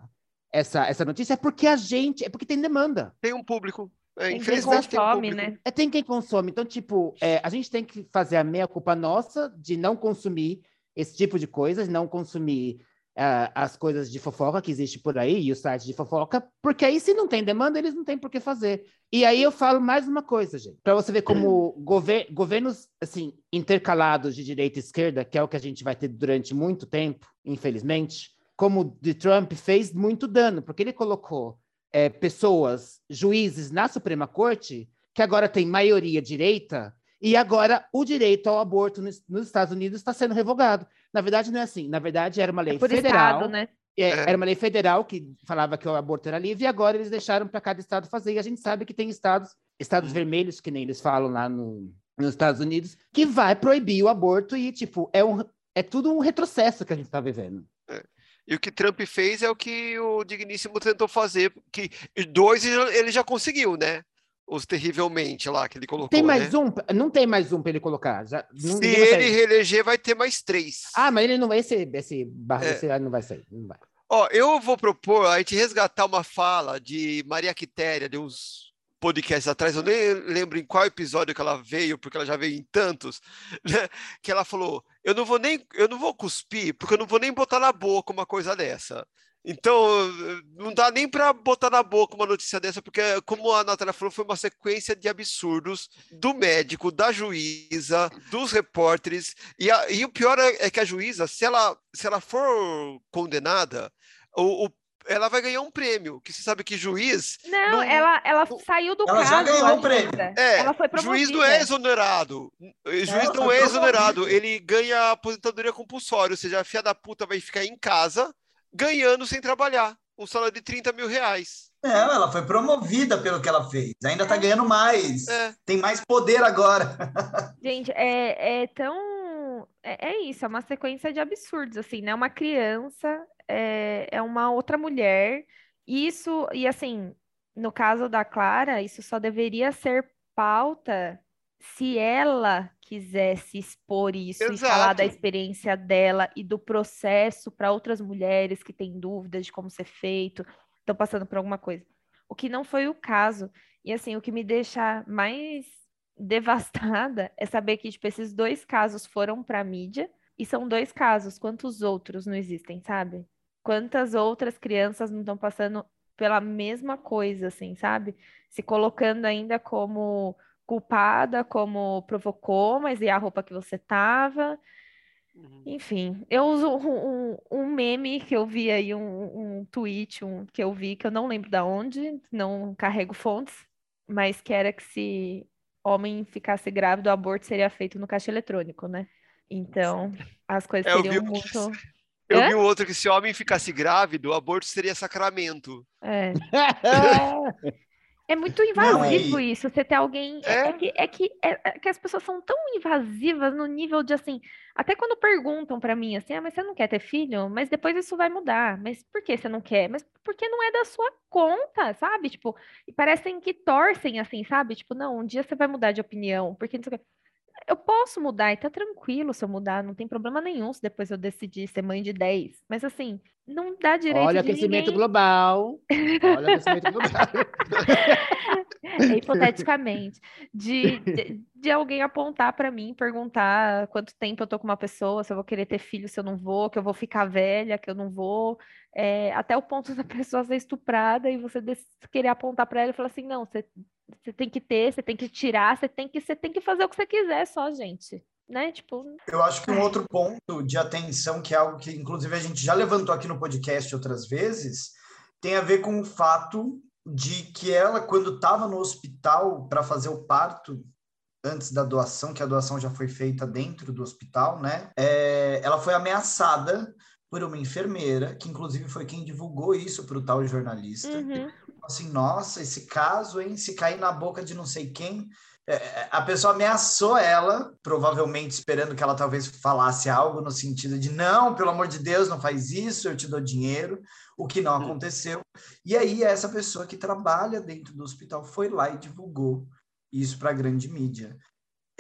essa, essa notícia, é porque a gente, é porque tem demanda. Tem um público. É, Tem quem infelizmente tem um consome, público. né? É, tem quem consome. Então, tipo, é, a gente tem que fazer a meia-culpa nossa de não consumir esse tipo de coisas, não consumir ah, as coisas de fofoca que existe por aí e os sites de fofoca, porque aí, se não tem demanda, eles não têm por que fazer. E aí eu falo mais uma coisa, gente, para você ver como gover governos assim intercalados de direita e esquerda, que é o que a gente vai ter durante muito tempo, infelizmente, como o de Trump fez muito dano, porque ele colocou é, pessoas, juízes na Suprema Corte, que agora tem maioria direita, e agora o direito ao aborto nos, nos Estados Unidos está sendo revogado. Na verdade, não é assim. Na verdade, era uma lei É por federal. estado, né? É, É. Era uma lei federal que falava que o aborto era livre, e agora eles deixaram para cada estado fazer. E a gente sabe que tem estados, estados Uhum. vermelhos, que nem eles falam lá no, nos Estados Unidos, que vai proibir o aborto e, tipo, é, um, é tudo um retrocesso que a gente está vivendo. E o que Trump fez é o que o Digníssimo tentou fazer, que e dois ele já conseguiu, né? Os terrivelmente lá que ele colocou, Tem mais né? um? Não tem mais um para ele colocar. Já, não, Se ele sair. reeleger, vai ter mais três. Ah, mas ele não vai ser esse barra, É. esse, não vai sair. Não vai. Ó, eu vou propor a gente resgatar uma fala de Maria Quitéria de uns podcasts atrás, eu nem lembro em qual episódio que ela veio, porque ela já veio em tantos, *laughs* né? Que ela falou: "Eu não vou nem eu não vou cuspir, porque eu não vou nem botar na boca uma coisa dessa". Então, não dá nem para botar na boca uma notícia dessa, porque, como a Natália falou, foi uma sequência de absurdos do médico, da juíza, dos repórteres. E, a- e o pior é, é que a juíza, se ela, se ela for condenada, o, o- ela vai ganhar um prêmio. Que você sabe que juiz. Não, Não- ela, ela não- saiu do Ela caso. já ganhou o prêmio. juíza. É, ela foi juiz não promovida. é exonerado. O Juiz Ela não é exonerado. promovida. Ele ganha aposentadoria compulsória, ou seja, a filha da puta vai ficar em casa ganhando sem trabalhar. Um salário de 30 mil reais. Não, ela foi promovida pelo que ela fez. Ainda tá ganhando mais. É. Tem mais poder agora. *laughs* Gente, é, é tão. É, é isso, é uma sequência de absurdos, assim, né? Uma criança, é, é uma outra mulher. Isso, e assim, no caso da Clara, isso só deveria ser pauta se ela quisesse expor isso e falar da Exato. experiência dela e do processo para outras mulheres que têm dúvidas de como ser feito, estão passando por alguma coisa. O que não foi o caso. E assim, o que me deixa mais *laughs* devastada é saber que, tipo, esses dois casos foram para a mídia e são dois casos. Quantos outros não existem, sabe? Quantas outras crianças não estão passando pela mesma coisa, assim, sabe? Se colocando ainda como culpada, como provocou, mas e a roupa que você tava? Enfim, eu uso um, um- um meme que eu vi aí, um, um tweet um, que eu vi, que eu não lembro da onde, não carrego fontes, mas que era que se homem ficasse grávido, o aborto seria feito no caixa eletrônico, né? Então, as coisas É, eu vi seriam o- muito. *laughs* Eu Hã? vi um outro que se homem ficasse grávido, o aborto seria sacramento. É. *laughs* *laughs* É muito invasivo Não, isso, você ter alguém. É, É. é que, é, que, é, é que as pessoas são tão invasivas no nível de assim. Até quando perguntam pra mim assim, ah, mas você não quer ter filho? Mas depois isso vai mudar. Mas por que você não quer? Mas porque não é da sua conta, sabe? Tipo, e parecem que torcem assim, sabe? Tipo, não, um dia você vai mudar de opinião, porque não sei o quê. Eu posso mudar e tá tranquilo se eu mudar, não tem problema nenhum se depois eu decidir ser mãe de 10. Mas assim, não dá direito Olha o aquecimento ninguém... global. Olha o aquecimento *laughs* global. É, *laughs* hipoteticamente, de, de, de alguém apontar pra mim, perguntar quanto tempo eu tô com uma pessoa, se eu vou querer ter filho, se eu não vou, que eu vou ficar velha, que eu não vou, é, até o ponto *laughs* da pessoa ser estuprada e você querer apontar pra ela e falar assim, não, você, você tem que ter, você tem que tirar, você tem que, você tem que fazer o que você quiser só, gente, né? Tipo, Eu acho que um outro ponto de atenção, que é algo que, inclusive, a gente já levantou aqui no podcast outras vezes, tem a ver com o fato de que ela, quando estava no hospital para fazer o parto, antes da doação, que a doação já foi feita dentro do hospital, né? É, ela foi ameaçada por uma enfermeira, que inclusive foi quem divulgou isso para o tal jornalista. uhum. Assim, nossa, esse caso, hein? Se cair na boca de não sei quem. É, a pessoa ameaçou ela, provavelmente esperando que ela talvez falasse algo no sentido de não, pelo amor de Deus, não faz isso, eu te dou dinheiro, o que não aconteceu. E aí essa pessoa que trabalha dentro do hospital foi lá e divulgou isso para a grande mídia.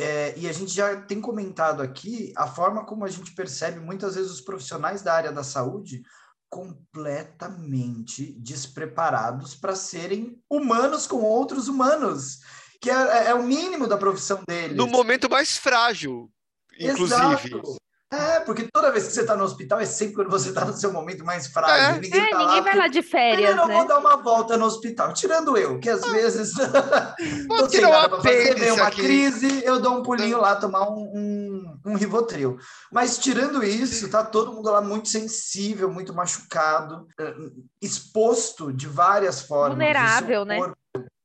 É, e a gente já tem comentado aqui a forma como a gente percebe muitas vezes os profissionais da área da saúde completamente despreparados para serem humanos com outros humanos, que é, é o mínimo da profissão deles. No momento mais frágil, inclusive. Exato. É, porque toda vez que você está no hospital é sempre quando você está no seu momento mais frágil. É. Ninguém, É, tá ninguém lá vai lá de férias, eu né? vou dar uma volta no hospital. Tirando eu, que às vezes Vou tirar um pra fazer, vem uma aqui. crise, eu dou um pulinho lá, tomar um, um, um Rivotril. Mas tirando isso, tá todo mundo lá muito sensível, muito machucado, eh, exposto de várias formas. seu Vulnerável, né?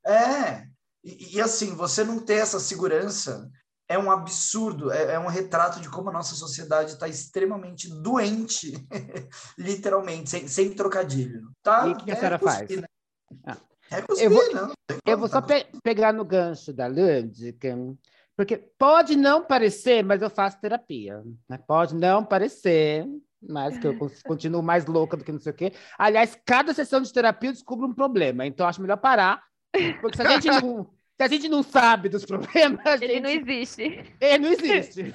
É, e, e assim, você não ter essa segurança é um absurdo, é, é um retrato de como a nossa sociedade está extremamente doente, *laughs* literalmente, sem, sem trocadilho. Tá? E o que a senhora cuspir, faz? né? Ah. É cuspir, Eu vou- não. Eu vou só pe- pegar no gancho da Lúdica, porque pode não parecer, mas eu faço terapia. né? Pode não parecer, mas que eu con- *laughs* continuo mais louca do que não sei o quê. Aliás, cada sessão de terapia eu descubro um problema, então acho melhor parar, porque se a gente *laughs* não, se a gente não sabe dos *laughs* problemas, a Ele não gente- existe. ele não existe.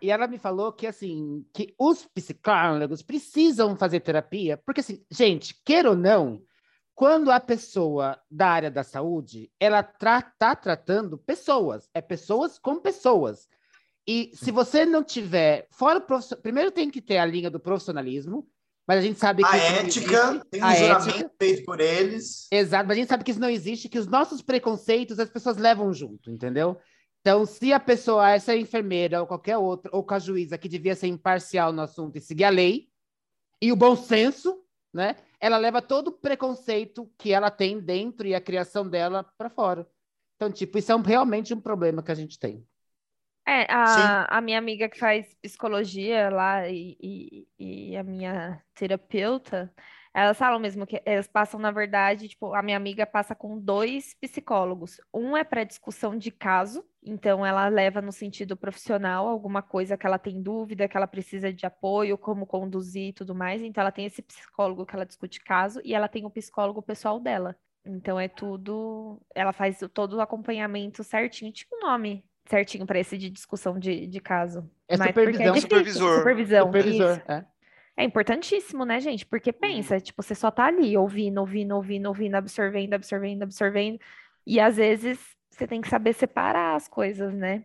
E ela me falou que assim, que os psicólogos precisam fazer terapia, porque assim, gente, queira ou não, quando a pessoa da área da saúde, ela está tratando pessoas, é pessoas com pessoas. E se você não tiver, fora o profissional, primeiro tem que ter a linha do profissionalismo, mas a gente sabe que A isso não ética, existe. tem um A juramento ética. feito por eles. Exato, mas a gente sabe que isso não existe, que os nossos preconceitos as pessoas levam junto, entendeu? Então, se a pessoa, essa enfermeira ou qualquer outra, ou com a juíza que devia ser imparcial no assunto e seguir a lei e o bom senso, né? Ela leva todo o preconceito que ela tem dentro e a criação dela para fora. Então, tipo, isso é um- realmente um problema que a gente tem. É, a, a minha amiga que faz psicologia lá e, e, e a minha terapeuta, elas falam mesmo que elas passam, na verdade, tipo, a minha amiga passa com dois psicólogos. Um é para discussão de caso, então ela leva no sentido profissional alguma coisa que ela tem dúvida, que ela precisa de apoio, como conduzir e tudo mais. Então ela tem esse psicólogo que ela discute caso e ela tem o psicólogo pessoal dela. Então é tudo, ela faz o- todo o acompanhamento certinho, tinha um nome certinho para esse de discussão de, de caso. É Mas supervisão. difícil, Supervisor. Supervisão, Supervisor, é. É importantíssimo, né, gente? Porque pensa, tipo, você só tá ali ouvindo, ouvindo, ouvindo, ouvindo, absorvendo, absorvendo, absorvendo. E às vezes você tem que saber separar as coisas, né?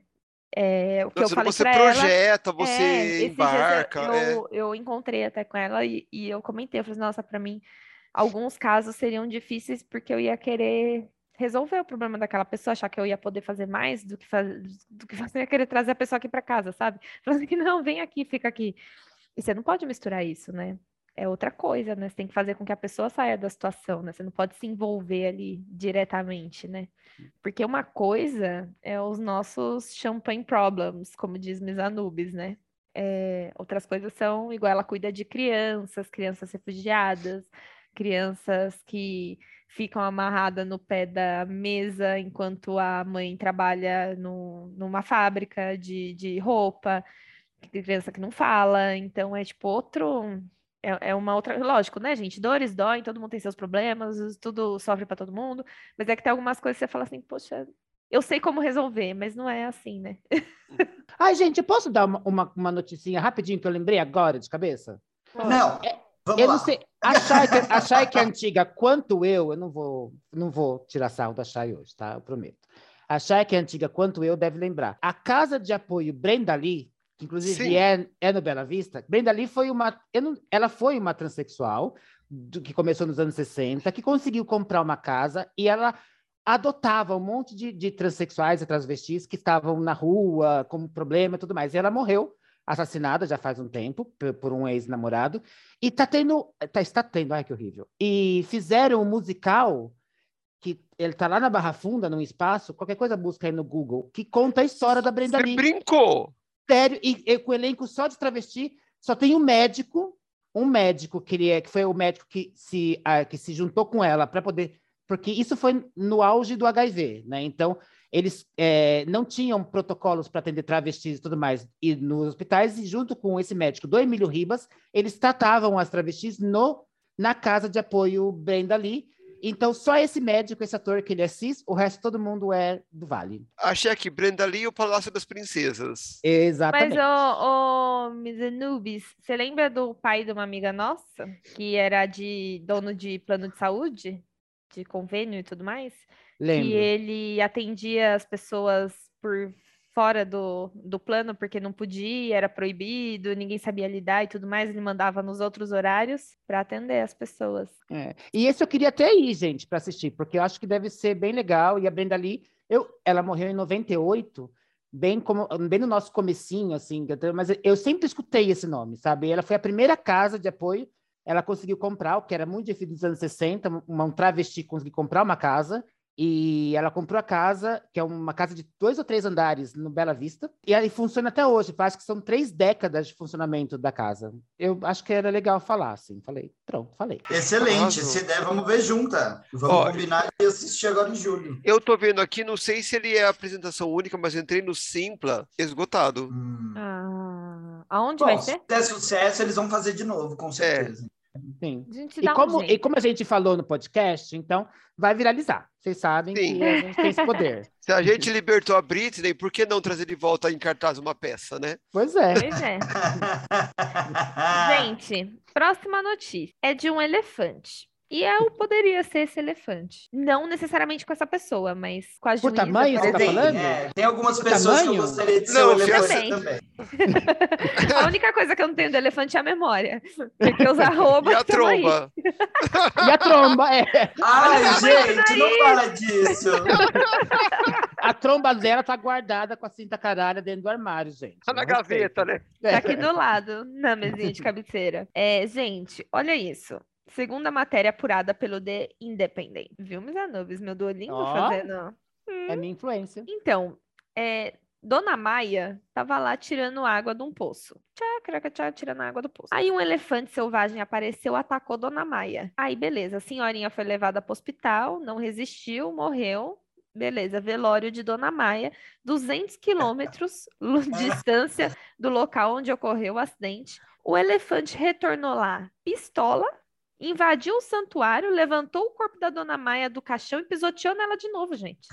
É, o que eu Senão falei você ela. projeta, É, você esses dias eu- embarca. é. Eu, eu encontrei até com ela e, e eu comentei, eu falei, nossa, para mim, alguns casos seriam difíceis porque eu ia querer resolver o problema daquela pessoa, achar que eu ia poder fazer mais do que fazer, do que *laughs* você ia querer trazer a pessoa aqui para casa, sabe? *laughs* Falando assim, não, vem aqui, fica aqui. E você não pode misturar isso, né? É outra coisa, né? Você tem que fazer com que a pessoa saia da situação, né? Você não pode se envolver ali diretamente, né? Porque uma coisa é os nossos champagne problems, como diz Miss Anubis, né? É, outras coisas são, igual ela cuida de crianças, crianças refugiadas, crianças que ficam amarradas no pé da mesa enquanto a mãe trabalha no, numa fábrica de, de roupa, tem criança que não fala, então é tipo outro. É, é uma outra. Lógico, né, gente? Dores doem, todo mundo tem seus problemas, tudo sofre para todo mundo, mas é que tem algumas coisas que você fala assim, poxa, eu sei como resolver, mas não é assim, né? *laughs* Ai, gente, eu posso dar uma, uma, uma noticinha rapidinho que eu lembrei agora de cabeça? Não. É, Vamos eu lá. não sei. A Chay, que, a Chay que é antiga quanto eu, eu não vou, não vou tirar sarro da Chay hoje, tá? Eu prometo. A Chay que é antiga quanto eu deve lembrar. A casa de apoio Brenda Lee, que inclusive é, é no Bela Vista, Brenda Lee foi uma. não- ela foi uma transexual do- que começou nos anos 60, que conseguiu comprar uma casa e ela adotava um monte de, de transexuais e transvestis que estavam na rua com problema e tudo mais. E ela morreu assassinada já faz um tempo por, um ex-namorado e tá tendo, tá, está tendo, ai que horrível. E fizeram um musical que ele tá lá na Barra Funda, num espaço, qualquer coisa busca aí no Google, que conta a história da Brenda Você Lee. brincou! Sério, e, e com o elenco só de travesti, só tem um médico, um médico que ele é, que foi o médico que se, ah, que se juntou com ela para poder, porque isso foi no auge do HIV, né? Então eles eh, não tinham protocolos para atender travestis e tudo mais e nos hospitais e junto com esse médico do Emílio Ribas eles tratavam as travestis no na casa de apoio Brenda Lee. Então só esse médico, esse ator que ele é cis, o resto todo mundo é do Vale. Achei aqui, Brenda Lee e o Palácio das Princesas. Exatamente. Mas, ô, ô Miss Anubis, você lembra do pai de uma amiga nossa, que era de dono de plano de saúde, de convênio e tudo mais? Lembro. Que ele atendia as pessoas por fora do, do plano, porque não podia, era proibido, ninguém sabia lidar e tudo mais, ele mandava nos outros horários para atender as pessoas. É. E esse eu queria até ir, gente, para assistir, porque eu acho que deve ser bem legal. E a Brenda Lee, eu, ela morreu em 98, bem, como, bem no nosso comecinho, assim, mas eu sempre escutei esse nome, sabe? Ela foi a primeira casa de apoio, ela conseguiu comprar, o que era muito difícil nos anos 60, uma, um travesti conseguiu comprar uma casa, e ela comprou a casa, que é uma casa de dois ou três andares no Bela Vista, e aí funciona até hoje. Acho que são três décadas de funcionamento da casa. Eu acho que era legal falar, assim. Falei, pronto, falei. Excelente. Se der, vamos ver junta. Vamos Ó, combinar e assistir agora em julho. Eu tô vendo aqui, não sei se ele é a apresentação única, mas entrei no Simpla, esgotado. Hum. Ah, aonde Bom, vai se ser? der sucesso, eles vão fazer de novo, com certeza. Sim. A gente E dá um como, e como a gente falou no podcast, então vai viralizar. Vocês sabem Sim. que a gente tem esse poder. *laughs* Se a gente libertou a Britney, por que não trazer de volta em cartaz uma peça, né? Pois é. Pois é. *laughs* Gente, próxima notícia é de um elefante. E eu poderia ser esse elefante. Não necessariamente com essa pessoa, mas com a Por juíza, tamanho, você tá falando? É, tem algumas pessoas que eu tamanho? gostaria de ser Não, o elefante também. também. *laughs* A única coisa que eu não tenho do elefante é a memória. Porque os *laughs* arrobas E a tromba? *laughs* E a tromba, é. Ai, tamanho gente, não fala disso. A tromba dela tá guardada com a cinta caralha dentro do armário, gente. Tá na Não gaveta, né? Tá aqui do lado, na mesinha de cabeceira. É, gente, olha isso. Segunda matéria apurada pelo The Independent. Viu, meus anubis? Meu Duolingo Ó. fazendo... É minha influência. Então, é, Dona Maia tava lá tirando água de um poço. Tchá, craca, tchá, tirando água do poço. Aí um elefante selvagem apareceu, atacou Dona Maia. Aí, beleza, a senhorinha foi levada para o hospital, não resistiu, morreu. Beleza, velório de Dona Maia, 200 quilômetros *laughs* distância do local onde ocorreu o acidente. O elefante retornou lá, pistola, invadiu o santuário, levantou o corpo da Dona Maia do caixão e pisoteou nela de novo, gente.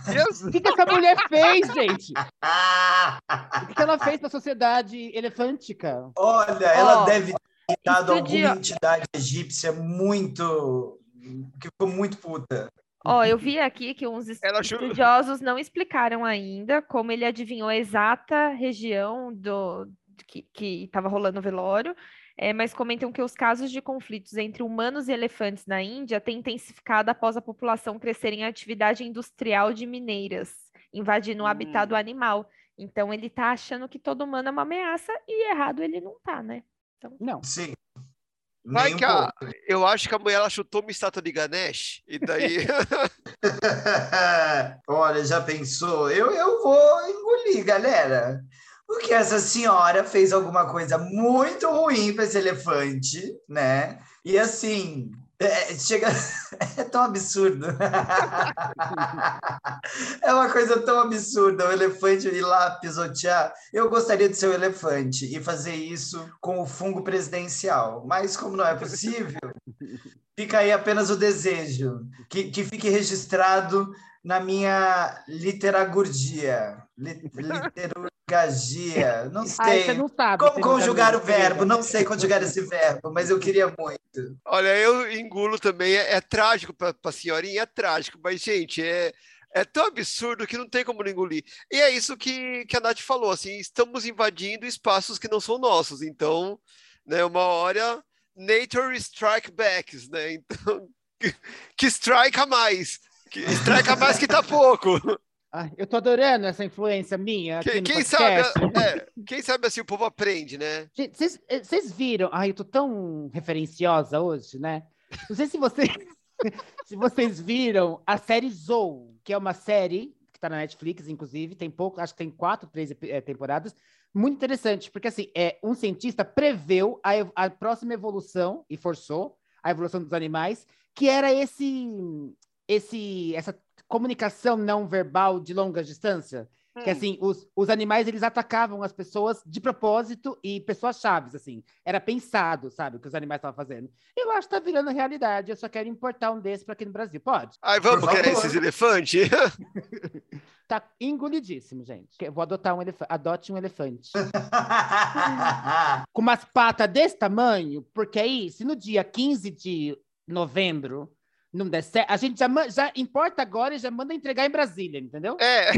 O que, que essa mulher fez, gente? Ah, O que, que ela fez pra sociedade elefântica? olha, ela deve ter dado alguma entidade egípcia muito. que ficou muito puta. Ó, eu vi aqui que uns estudiosos não explicaram ainda como ele adivinhou a exata região do que estava rolando o velório, é, mas comentam que os casos de conflitos entre humanos e elefantes na Índia têm intensificado após a população crescer em atividade industrial de mineiras, invadindo o habitat do Hum. animal. Então ele tá achando que todo humano é uma ameaça e errado ele não tá, né? Não. Sim. Vai que a-. Eu acho que a mulher ela chutou uma estátua de Ganesh, e daí. *laughs* Olha, já pensou? Eu, eu vou engolir, galera. Porque essa senhora fez alguma coisa muito ruim para esse elefante, né? E assim, É, chega... *laughs* é tão absurdo. *laughs* é uma coisa tão absurda o elefante ir lá pisotear. Eu gostaria de ser o um elefante e fazer isso com o fungo presidencial, mas como não é possível, fica aí apenas o desejo, que, que fique registrado na minha literagurgia. Literurgia, não sei. Ah, não sabe, Como conjugar o verbo? Não sei conjugar esse verbo, mas eu queria muito. Olha, eu engulo também. É, é trágico para a senhorinha, é trágico, mas, gente, é, é tão absurdo que não tem como não engolir. E é isso que, que a Nath falou, assim, estamos invadindo espaços que não são nossos. Então, né, uma hora, nature strike backs, né? Então, *laughs* que, que strike a mais. Que strike a mais que tá pouco. Ai, eu tô adorando essa influência minha. Quem, quem sabe, *laughs* é, quem sabe assim o povo aprende, né? Vocês eh, viram? Ai, eu tô tão referenciosa hoje, né? Não sei se vocês, *laughs* se vocês viram a série Zou, que é uma série que tá na Netflix, inclusive, tem pouco, acho que tem quatro, três é, temporadas. Muito interessante, porque assim, é, um cientista preveu a, a próxima evolução e forçou a evolução dos animais, que era esse, esse, essa comunicação não verbal de longa distância. Hum. Que assim, os, os animais eles atacavam as pessoas de propósito e pessoas chaves, assim. Era pensado, sabe, o que os animais estavam fazendo. Eu acho que tá virando realidade. Eu só quero importar um desses para aqui no Brasil. Pode? Ai, vamos querer esses elefantes? *laughs* tá engolidíssimo, gente. Vou adotar um elefante. Adote um elefante. *laughs* Com umas patas desse tamanho, porque aí, se no dia 15 de novembro não der certo, a gente já, já importa agora e já manda entregar em Brasília, entendeu? É.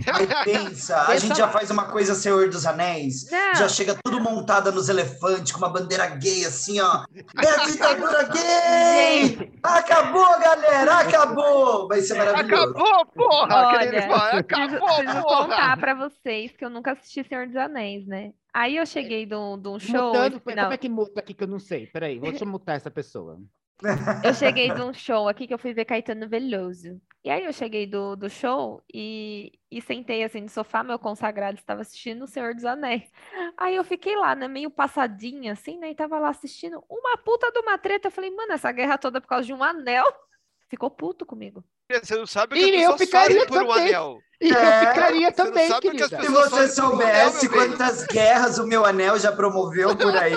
pensa, a gente já faz uma coisa Senhor dos Anéis, não. já chega tudo montada nos elefantes, com uma bandeira gay, assim, ó. É a ditadura gay! Acabou, galera, acabou! Vai ser maravilhoso. Acabou, porra! Olha, acabou, preciso porra! contar pra vocês que eu nunca assisti Senhor dos Anéis, né? Aí eu cheguei de um show... Mutando, como é que muta aqui que eu não sei? Peraí, deixa eu mutar essa pessoa. Eu *laughs* cheguei de um show aqui que eu fui ver Caetano Veloso. E aí eu cheguei do, do show e, e sentei assim no sofá, meu consagrado estava assistindo O Senhor dos Anéis. Aí eu fiquei lá, né, meio passadinha assim, né, e tava lá assistindo uma puta de uma treta. Eu falei, mano, essa guerra toda por causa de um anel. Ficou puto comigo. Você não sabe o que e pessoas fazem por um anel. E é, eu ficaria também, querida. Se você soubesse quantas guerras o meu anel já promoveu por aí,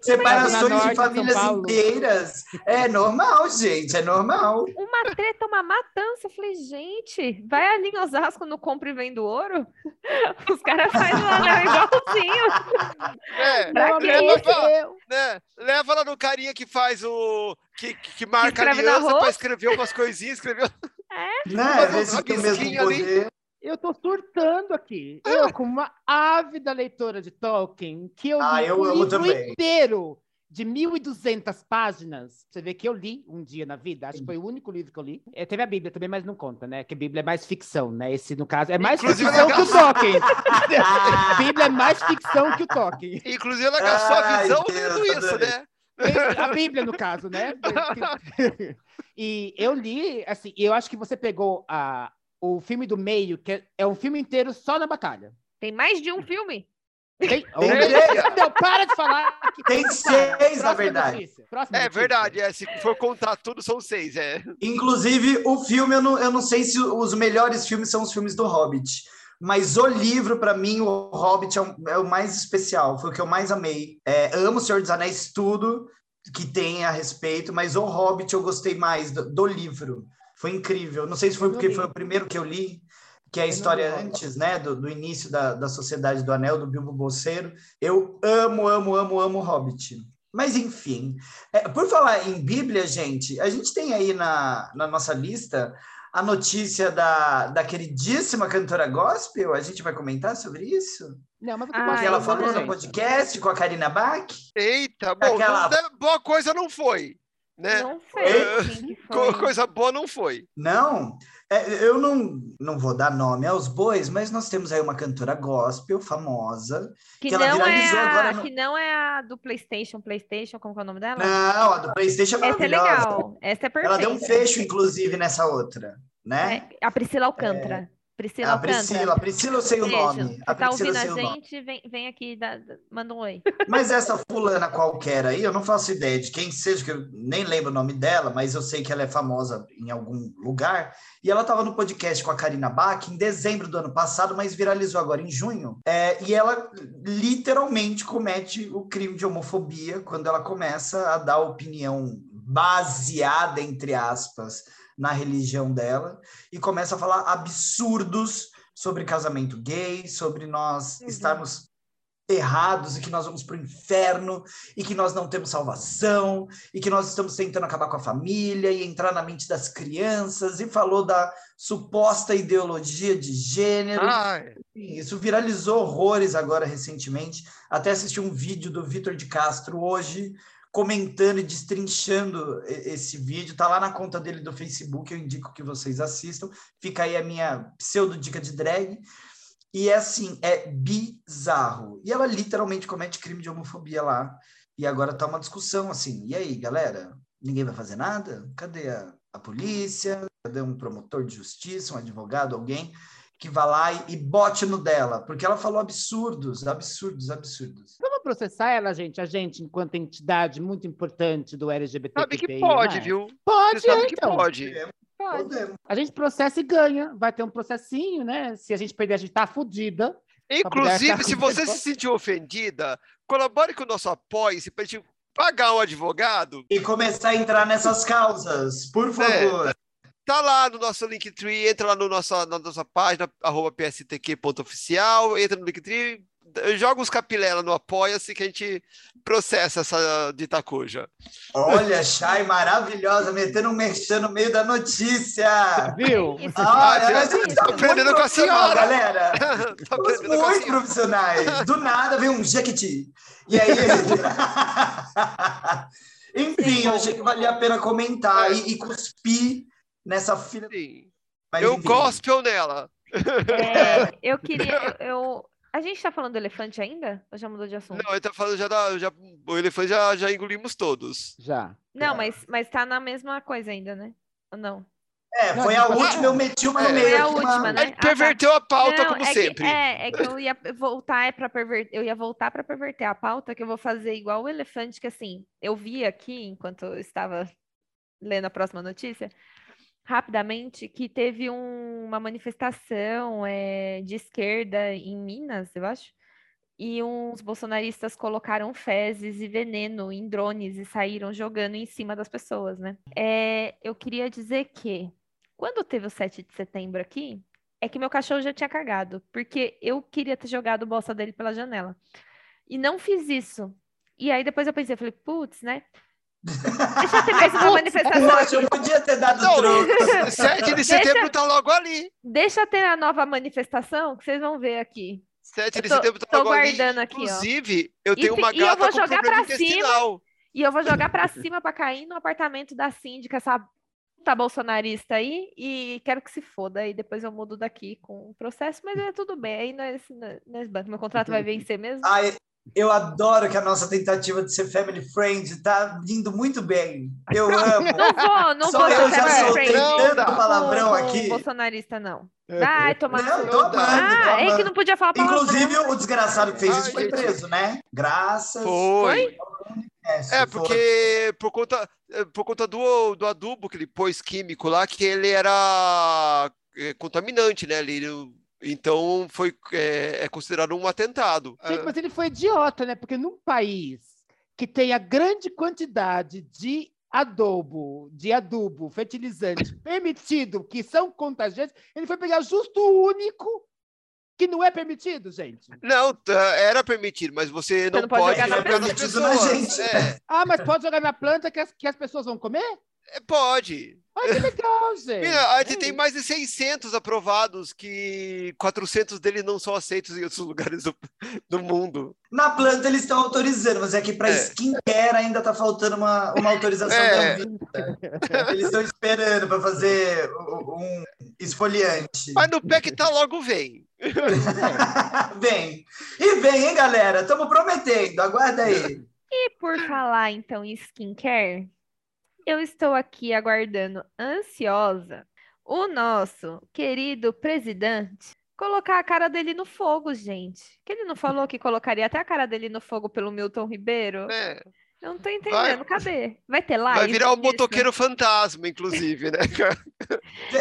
separações de famílias inteiras, é normal, gente, é normal. Uma treta, uma matança. Eu falei, gente, vai ali em Osasco no Compre e Vendo Ouro? *laughs* Os caras fazem um anel igualzinho. É, *laughs* pra que leva, né, leva lá no carinha que faz o... que, que marca a aliança para escrever umas coisinhas, escreveu... É, né? Vê se tem o mesmo poder. Eu tô surtando aqui. Ah. Eu, como uma ávida leitora de Tolkien, que eu ah, li eu o livro também. inteiro de 1.200 páginas. Você vê que eu li um dia na vida. Acho que foi o único livro que eu li. É, teve a Bíblia também, mas não conta, né? Que a Bíblia é mais ficção, né? Esse, no caso, é mais Inclusive, ficção que o Tolkien. a *laughs* Bíblia é mais ficção que o Tolkien. Inclusive, ela gastou a visão vendo isso, né? A Bíblia, no caso, né? *laughs* e eu li, assim, eu acho que você pegou a, o filme do meio, que é, é um filme inteiro só na batalha. Tem mais de um filme? Tem, *laughs* Não, para de falar. Tem seis, na verdade. é verdade, é, se for contar tudo, são seis. É. Inclusive, o filme, eu não, eu não sei se os melhores filmes são os filmes do Hobbit. Mas o livro, para mim, o Hobbit é, é, o mais especial, foi o que eu mais amei. É, amo o Senhor dos Anéis, tudo que tem a respeito, mas o Hobbit eu gostei mais do, do livro. Foi incrível. Não sei se foi porque foi o primeiro que eu li, que é a história antes, né, do, do início da, da Sociedade do Anel, do Bilbo Bolseiro. Eu amo, amo, amo, amo Hobbit. Mas, enfim, é, por falar em Bíblia, gente, a gente tem aí na, na nossa lista a notícia da, da queridíssima cantora gospel. A gente vai comentar sobre isso? Não, mas ah, ela falou no podcast com a Karina Bach. Eita, bom, Aquela... não, boa coisa não foi né? Não sei. *laughs* foi. Coisa boa não foi. Não, é, eu não, não vou dar nome aos bois, mas nós temos aí uma cantora gospel famosa que, que ela viralizou é a, agora. No... Que não é a do PlayStation, PlayStation, como é o nome dela? Não, a do PlayStation é Essa é legal. Essa é perfeita. Ela deu um fecho, inclusive, nessa outra, né? É, a Priscila Alcântara. Priscila A Alcântara. Priscila, a Priscila eu sei o nome. Você A tá Priscila ouvindo a gente? Vem, vem aqui, dá- manda um oi. *laughs* Mas essa fulana qualquer aí, eu não faço ideia de quem seja, que eu nem lembro o nome dela, mas eu sei que ela é famosa em algum lugar. E ela estava no podcast com a Karina Bach em dezembro do ano passado, mas viralizou agora em junho. É, e ela literalmente comete o crime de homofobia quando ela começa a dar opinião baseada, entre aspas, na religião dela e começa a falar absurdos sobre casamento gay, sobre nós Uhum. estarmos errados e que nós vamos para o inferno e que nós não temos salvação e que nós estamos tentando acabar com a família e entrar na mente das crianças e falou da suposta ideologia de gênero. Ai, Isso viralizou horrores agora recentemente. Até assisti um vídeo do Vitor de Castro hoje comentando e destrinchando esse vídeo. Tá lá na conta dele do Facebook, eu indico que vocês assistam. Fica aí a minha pseudo dica de drag. E é assim, é bizarro. E ela literalmente comete crime de homofobia lá. E agora tá uma discussão assim. E aí, galera? Ninguém vai fazer nada? Cadê a, a polícia? Cadê um promotor de justiça, um advogado, alguém que vá lá e, e bote no dela? Porque ela falou absurdos, absurdos, absurdos. Vamos processar ela, gente, a gente, enquanto entidade muito importante do LGBT. sabe que pode, viu? Pode, Você sabe é, que então. pode. Pode. Podemos. A gente processa e ganha. Vai ter um processinho, né? Se a gente perder, a gente tá fudida. Inclusive, se você se sentiu ofendida, colabore com o nosso apoio, se pra gente pagar um advogado. E começar a entrar nessas causas, por favor. Tá lá no nosso Linktree, entra lá no nossa, na nossa página, arroba pstq.oficial, entra no Linktree, joga os capilé no Apoia-se que a gente processa essa de Itacoja. Olha, Chay maravilhosa, metendo um merchan no meio da notícia. Viu? Isso, Ah, a gente tá tô aprendendo com a senhora. galera. *laughs* tá com a muito senhora. profissionais. Do nada vem um jequiti. E aí. *laughs* *laughs* Enfim, eu achei que valia a pena comentar e, e cuspir nessa filha. Sim. Mas, Eu enfim. gospel nela. É, *laughs* eu queria. Eu, eu- A gente tá falando do elefante ainda? Ou já mudou de assunto? Não, ele tá falando já da. Já, o elefante já, já engolimos todos. Já. Não, mas, mas tá na mesma coisa ainda, né? Ou não? É, foi a última, eu meti uma É. no meio. Foi a última, né? Ele Ah, tá. perverteu a pauta, Não, como é sempre. Que, é, é que eu ia voltar é para perverter, eu ia voltar para perverter a pauta, que eu vou fazer igual o elefante, que assim, eu vi aqui, enquanto eu estava lendo a próxima notícia, rapidamente, que teve um- uma manifestação é, de esquerda em Minas, eu acho, e uns bolsonaristas colocaram fezes e veneno em drones e saíram jogando em cima das pessoas, né? É, eu queria dizer que, quando teve o 7 de setembro aqui, é que meu cachorro já tinha cagado, porque eu queria ter jogado o bosta dele pela janela. E não fiz isso. E aí depois eu pensei, eu falei, putz, né? Deixa eu ter mais uma manifestação Poxa, aqui. eu podia ter dado Não, troco. *laughs* 7 de setembro tá logo ali. Deixa eu ter a nova manifestação, que vocês vão ver aqui. 7 Eu de tô- setembro tá tô logo ali. guardando aqui, ó. Inclusive, eu E tenho te- uma e eu gata vou com jogar problema pra cima. intestinal. E eu vou jogar pra cima pra cair no apartamento da síndica, essa puta bolsonarista aí, e quero que se foda. E depois eu mudo daqui com o processo, mas é tudo bem. Aí nós, nós bancos. Meu contrato vai vencer mesmo. Ai, eu adoro que a nossa tentativa de ser family friend tá indo muito bem. Eu amo. Não vou, não Só vou eu já soltei Não, tanto não. palavrão com- aqui. com bolsonarista, não. Vai tomar Não, tô amando, tô Ah, é que não podia falar palavrão. Inclusive, o desgraçado que fez isso foi preso, né? Graças. Foi. É, É, porque por conta, é, por conta do, do adubo que ele pôs químico lá, que ele era é, contaminante, né? Ele, então foi é, é considerado um atentado. Gente, mas ele foi idiota, né? Porque num país que tem a grande quantidade de adubo, de adubo, fertilizante *laughs* permitido, que são contagiantes, ele foi pegar justo o único que não é permitido, gente. Não, tá, era permitido, mas você não, não pode pode jogar na jogar permitido na pessoas. gente. É, Ah, mas pode jogar na planta que as, que as pessoas vão comer? é, pode. Ai, que legal, *laughs* gente. A gente É tem mais de 600 aprovados, que 400 deles não são aceitos em outros *laughs* lugares do, do mundo. Na planta eles estão autorizando, mas é que para É. skincare ainda tá faltando uma, uma autorização É. da vida. Eles estão esperando para fazer um esfoliante. Mas no pé que tá logo vem. *laughs* vem. E vem, hein, galera? Estamos prometendo. Aguarda aí. E por falar então em skincare, eu estou aqui aguardando ansiosa o nosso querido presidente colocar a cara dele no fogo, gente. Que ele não falou que colocaria até a cara dele no fogo pelo Milton Ribeiro? É. Eu não tô entendendo, vai, cadê? Vai ter live? Vai virar um motoqueiro fantasma, inclusive, né?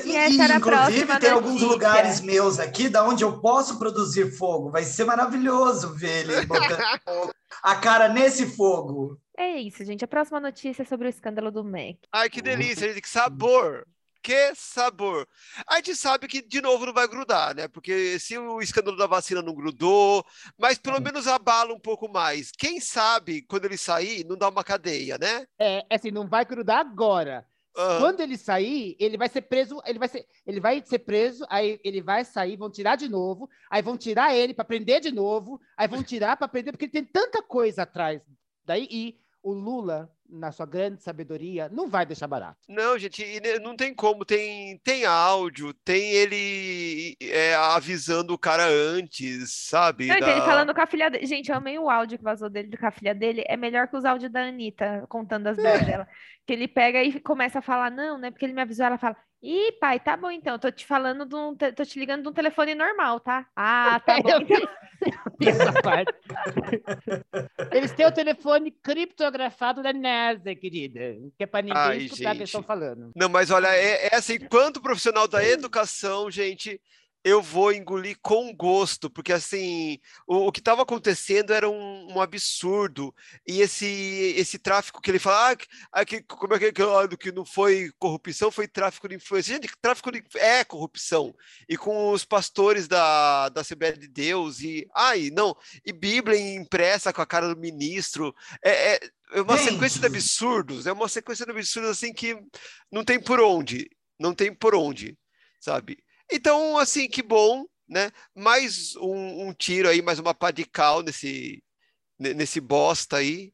e, essa era inclusive, tem alguns lugares meus aqui da onde eu posso produzir fogo. Vai ser maravilhoso ver ele *laughs* botando a cara nesse fogo. É isso, gente. A próxima notícia é sobre o escândalo do Mac. Ai, que delícia, gente. Que sabor! Que sabor. A gente sabe que, de novo, não vai grudar, né? Porque se o escândalo da vacina não grudou, mas pelo uhum. menos abala um pouco mais. Quem sabe, quando ele sair, não dá uma cadeia, né? É, é assim, não vai grudar agora. Uhum. Quando ele sair, ele vai ser preso, ele vai ser, ele vai ser preso, aí ele vai sair, vão tirar de novo, aí vão tirar ele para prender de novo, aí vão tirar para prender, porque ele tem tanta coisa atrás daí e o Lula na sua grande sabedoria, não vai deixar barato. Não, gente, não tem como. Tem, tem áudio, tem ele é, avisando o cara antes, sabe? Não, da... ele falando com a filha dele. Gente, eu amei o áudio que vazou dele com a filha dele. É melhor que os áudios da Anitta, contando as é. dela. Que ele pega e começa a falar, não, né? Porque ele me avisou, ela fala, Ih, pai, tá bom então. Tô te falando de um, tô te ligando de um telefone normal, tá? Ah, tá bom. Então... *laughs* parte. Eles têm o telefone criptografado da NASA, querida. Que é para ninguém Ai, escutar o que estão falando. Não, mas olha, é, é assim, quanto profissional da educação, gente, eu vou engolir com gosto, porque assim, o, o que estava acontecendo era um, um, absurdo. E esse esse tráfico que ele fala, ah, que, como é que, que, que não foi corrupção, foi tráfico de influência. Gente, tráfico de, é corrupção. E com os pastores da, da Assembleia de Deus, e ai, não, e Bíblia impressa com a cara do ministro. É, é, é uma Gente. sequência de absurdos, é uma sequência de absurdos assim que não tem por onde, não tem por onde, sabe? Então, assim, que bom, né? Mais um, um tiro aí, mais uma pá de cal nesse, nesse bosta aí.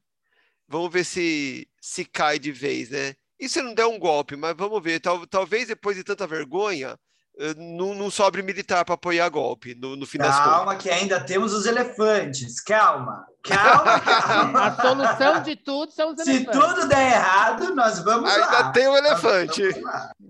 Vamos ver se se cai de vez, né? E se não der um golpe, mas vamos ver. Tal, talvez depois de tanta vergonha, eh, não, não sobre militar para apoiar golpe no, no fim calma, das contas. Calma, que ainda temos os elefantes. Calma, calma, *laughs* calma. A solução de tudo são os elefantes. Se tudo der errado, nós vamos ainda lá. Ainda tem o elefante.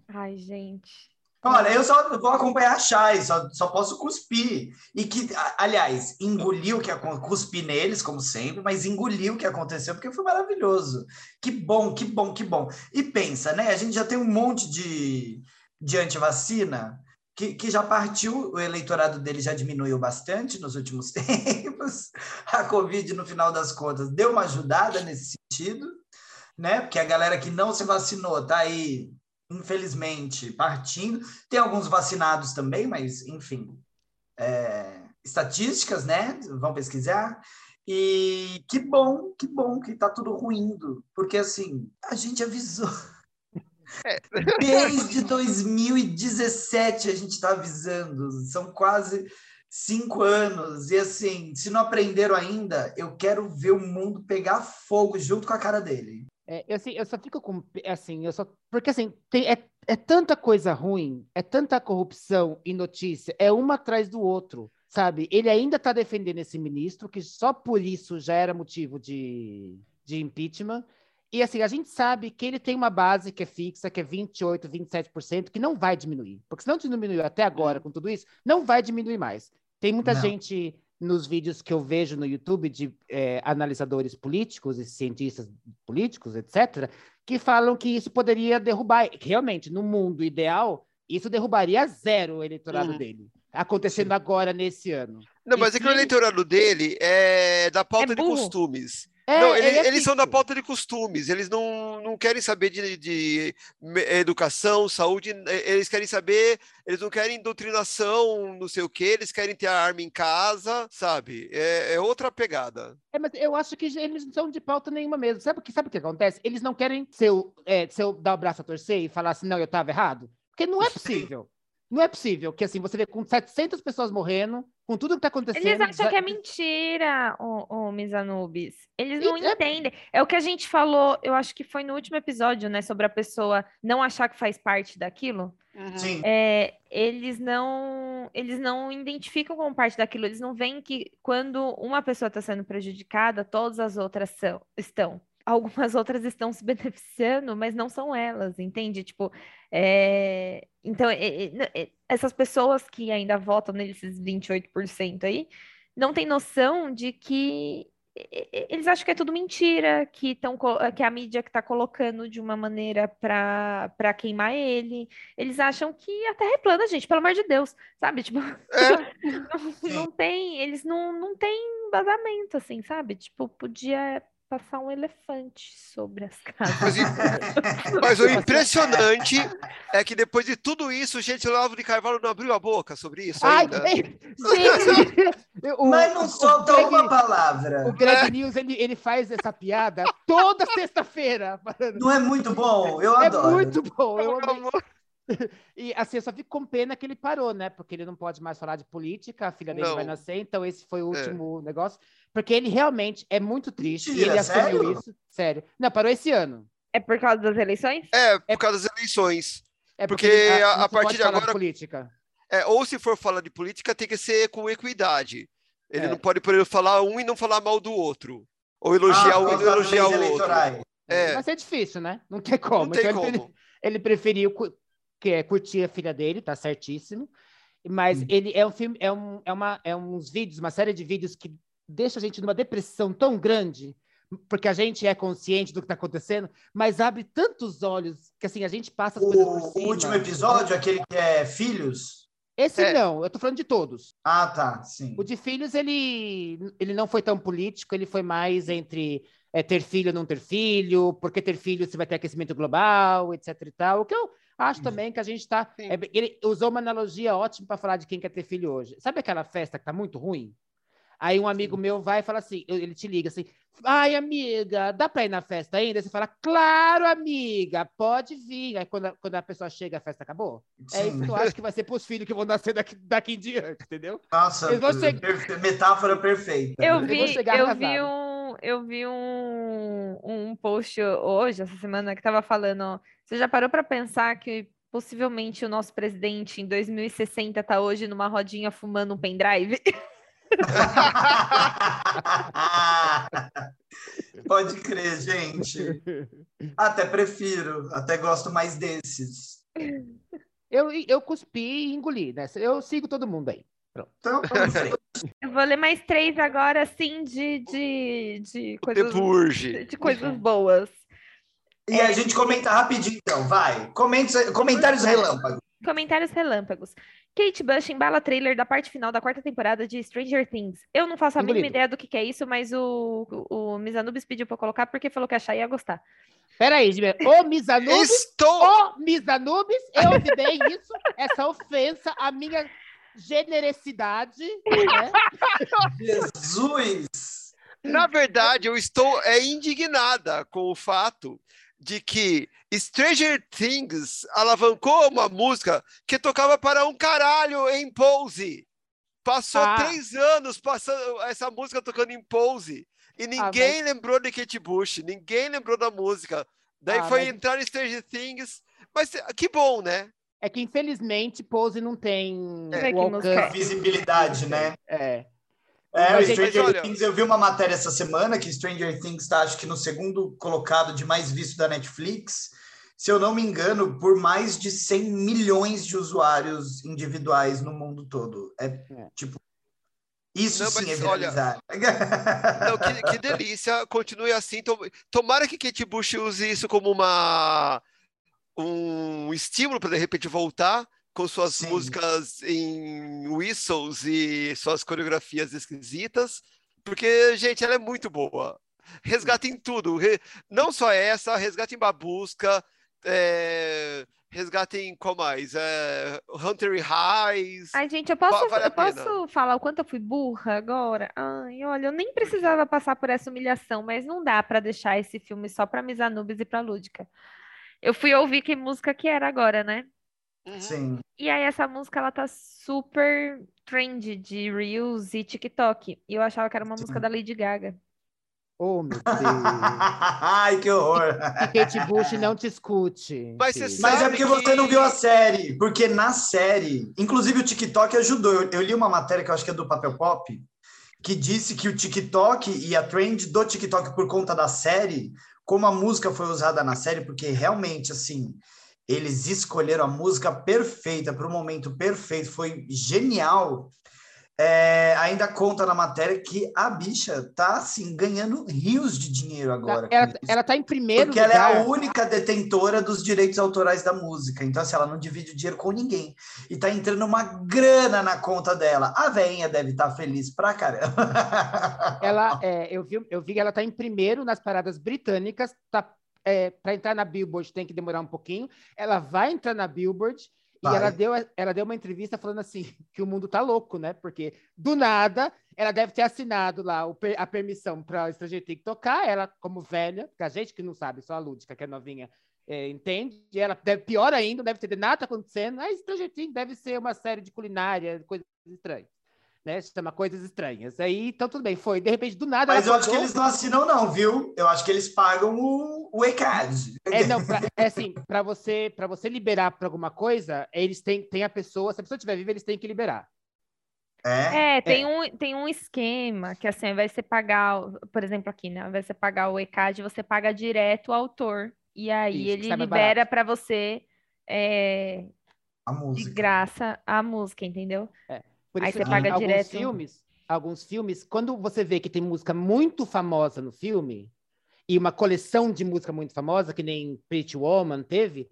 Ai, gente. Olha, eu só vou acompanhar a Chay, só, só posso cuspir. E que, aliás, engoliu o que cuspi neles, como sempre, mas engoliu o que aconteceu, porque foi maravilhoso. Que bom, que bom, que bom. E pensa, né? A gente já tem um monte de, de antivacina que, que já partiu, o eleitorado dele já diminuiu bastante nos últimos *laughs* tempos. A Covid, no final das contas, deu uma ajudada nesse sentido, né? Porque a galera que não se vacinou tá aí infelizmente, partindo. Tem alguns vacinados também, mas, enfim, é, estatísticas, né? Vão pesquisar. E que bom, que bom que está tudo ruindo, porque assim, a gente avisou. É. Desde 2017 a gente está avisando, são quase cinco anos. E assim, se não aprenderam ainda, eu quero ver o mundo pegar fogo junto com a cara dele. É, eu, assim, eu só fico com. Assim, eu só. Porque assim, tem, é, é tanta coisa ruim, é tanta corrupção e notícia, é uma atrás do outro, sabe? Ele ainda está defendendo esse ministro, que só por isso já era motivo de, de impeachment. E assim, a gente sabe que ele tem uma base que é fixa, que é 28, 27%, que não vai diminuir. Porque se não diminuiu até agora com tudo isso, não vai diminuir mais. Tem muita não. gente nos vídeos que eu vejo no YouTube de é, analisadores políticos e cientistas políticos, etc., que falam que isso poderia derrubar. Realmente, no mundo ideal, isso derrubaria zero o eleitorado uhum. dele. Acontecendo Sim. agora, nesse ano. Não, mas e é que o eleitorado dele é da pauta é de costumes. É, não, ele, é eles são da pauta de costumes, eles não, não querem saber de, de, educação, saúde, eles querem saber, eles não querem doutrinação, não sei o que, eles querem ter a arma em casa, sabe? É, é, outra pegada. É, mas eu acho que eles não são de pauta nenhuma mesmo. Sabe o que, sabe o que acontece? Eles não querem ser, é, ser dar o braço a torcer e falar assim, não, eu estava errado. Porque não é *laughs* possível. Não é possível que assim, você vê com 700 pessoas morrendo, com tudo que está acontecendo. Eles acham que é mentira, o, o Misanubis. Eles não e, é entendem. É... é o que a gente falou, eu acho que foi no último episódio, né? Sobre a pessoa não achar que faz parte daquilo. Uhum. Sim. É, eles não eles não identificam como parte daquilo, eles não veem que quando uma pessoa está sendo prejudicada, todas as outras são, estão. Algumas *laughs* outras estão se beneficiando, mas não são elas, entende? Tipo, é... então, é, é, essas pessoas que ainda votam nesses 28% aí, não têm noção de que eles acham que é tudo mentira, que, tão, que a mídia que está colocando de uma maneira para queimar ele. Eles acham que a Terra é plana, gente, pelo amor de Deus, sabe? Tipo, é. *laughs* não, não, tem, eles não, não têm embasamento, assim, sabe? Tipo, podia passar um elefante sobre as *laughs* casas. Mas, mas o impressionante é que depois de tudo isso, gente, o Olavo de Carvalho não abriu a boca sobre isso ainda. Ai, gente, o, *laughs* mas não solta Greg, uma palavra. O Greg é. News, ele, ele faz essa piada toda sexta-feira. *laughs* Não é muito bom? Eu é adoro. É muito bom. Eu amo. E assim, eu só fico com pena que ele parou, né? Porque ele não pode mais falar de política, a filha dele não. vai nascer, então esse foi o é. último é. negócio. Porque ele realmente é muito triste Mentira, e ele assumiu sério? isso. Sério. Não, parou esse ano. É por causa das eleições? É, por é causa das eleições. É porque, porque a, a partir de agora. De política. É, ou se for falar de política, tem que ser com equidade. Ele é. não pode, por exemplo, falar um e não falar mal do outro. Ou elogiar ah, um e não elogiar o outro. É. Mas é difícil, né? Não tem como. Não tem então, como. Ele, ele preferiu que é curtir a filha dele, tá certíssimo. Mas hum. ele é um filme, é, um, é, uma, é uns vídeos, uma série de vídeos que deixa a gente numa depressão tão grande, porque a gente é consciente do que está acontecendo, mas abre tantos olhos que assim a gente passa as o, coisas por cima. O último episódio, aquele que é filhos. Esse é. não, eu tô falando de todos. Ah, tá, sim. O de filhos, ele, ele não foi tão político, ele foi mais entre é, ter filho ou não ter filho, porque ter filho você vai ter aquecimento global, etc e tal. O que eu acho também que a gente está. É, ele usou uma analogia ótima para falar de quem quer ter filho hoje. Sabe aquela festa que tá muito ruim? Aí um amigo meu vai e fala assim, ele te liga assim, ai amiga, dá para ir na festa ainda? Você fala, claro amiga, pode vir. Aí quando a, quando a pessoa chega, a festa acabou. Sim. É isso que eu acho que vai ser para os filhos que vão nascer daqui, daqui em diante, entendeu? Nossa, chegar... metáfora perfeita. Eu vi, eu vi um, eu vi um, um post hoje, essa semana, que estava falando, você já parou para pensar que possivelmente o nosso presidente em 2060 está hoje numa rodinha fumando um pendrive? *laughs* *laughs* Pode crer, gente. Até prefiro, até gosto mais desses. Eu, eu cuspi e engoli, né? Eu sigo todo mundo aí. Pronto. Então, *laughs* eu vou ler mais três agora, assim, de, de, de coisas, de, de coisas boas. E a gente comenta rapidinho, então, vai. Comente, comentários relâmpagos. Comentários relâmpagos. Kate Bush embala trailer da parte final da quarta temporada de Stranger Things. Eu não faço a mínima ideia do que, que, é isso, mas o, o, o Misanubis pediu para colocar porque falou que achar ia gostar. Peraí, ô Misanubis, Estou... ô Misanubis, eu ouvi bem isso, essa ofensa à minha generosidade. Né? Jesus! Na verdade, eu estou é, indignada com o fato de que Stranger Things alavancou uma música que tocava para um caralho em Pose. Passou ah. três anos passando essa música tocando em Pose. E ah, ninguém ah, mas... lembrou de Kate Bush, ninguém lembrou da música. Daí ah, foi mas... entrar em Stranger Things. Mas que bom, né? É que infelizmente Pose não tem é, o alcance. Visibilidade, né? É. É, mas, o Stranger olha... Things, eu vi uma matéria essa semana que Stranger Things está, acho que no segundo colocado de mais visto da Netflix. Se eu não me engano, por mais de 100 milhões de usuários individuais no mundo todo. É, é. tipo. Isso não, sim é viralizar. Olha, *laughs* não, que, que, delícia, continue assim. Tomara que Kate Bush use isso como uma um estímulo para de repente voltar com suas Sim. músicas em whistles e suas coreografias esquisitas, porque, gente, ela é muito boa. Resgata em tudo. Não só essa, resgata em Babusca, é... resgata em qual mais? É... Hunter Highs. Ai, gente, eu posso, vale eu posso falar o quanto eu fui burra agora? Ai, olha, eu nem precisava passar por essa humilhação, mas não dá para deixar esse filme só para Misanubis e para Lúdica. Eu fui ouvir que música que era agora, né? Uhum. Sim. E aí essa música ela tá super trend de Reels e TikTok. E eu achava que era uma Sim. música da Lady Gaga. Oh, meu *laughs* Deus. Ai, que horror. E Kate Bush não te escute. Mas, Mas é porque que... você não viu a série. Porque na série, inclusive o TikTok ajudou. Eu, eu, li uma matéria que eu acho que é do Papel Pop, que disse que o TikTok e a trend do TikTok por conta da série como a música foi usada na série, porque realmente, assim, eles escolheram a música perfeita para o momento perfeito, foi genial. É, ainda conta na matéria que a bicha tá assim ganhando rios de dinheiro agora. Ela, ela tá em primeiro Porque lugar. ela é a única detentora dos direitos autorais da música. Então, assim, ela não divide o dinheiro com ninguém. E tá entrando uma grana na conta dela. A veinha deve estar tá feliz pra caramba. *laughs* Ela, é, eu, vi, eu vi que ela tá em primeiro nas paradas britânicas. Tá, é, para entrar na Billboard tem que demorar um pouquinho. Ela vai entrar na Billboard Vai. E ela deu, ela deu uma entrevista falando assim, que o mundo tá louco, né? Porque do nada ela deve ter assinado lá o, a permissão para o estrangeiro ter que tocar, ela como velha, que a gente que não sabe, só a Lúdica, que é novinha, é, entende? E ela deve, pior ainda, deve ter nada acontecendo. A Stranger Things deve ser uma série de culinária, coisas estranhas né? Se chama Coisas Estranhas. Aí, então tudo bem, foi. De repente, do nada. Mas eu acho que eles não assinam, não, viu? Eu acho que eles pagam o, o ECAD. É, não, pra, é assim, para você, para você liberar para alguma coisa, eles têm, têm a pessoa, se a pessoa estiver viva, eles têm que liberar. É, é tem, é. Um, tem um esquema que assim, vai ser pagar, por exemplo, aqui, né? Vai ser pagar o ECAD, você paga direto o autor. E aí Isso, ele libera para você é, de graça a música, entendeu? É. Por Aí você paga alguns direto. Filmes, alguns filmes, quando você vê que tem música muito famosa no filme, e uma coleção de música muito famosa, que nem Pretty Woman teve,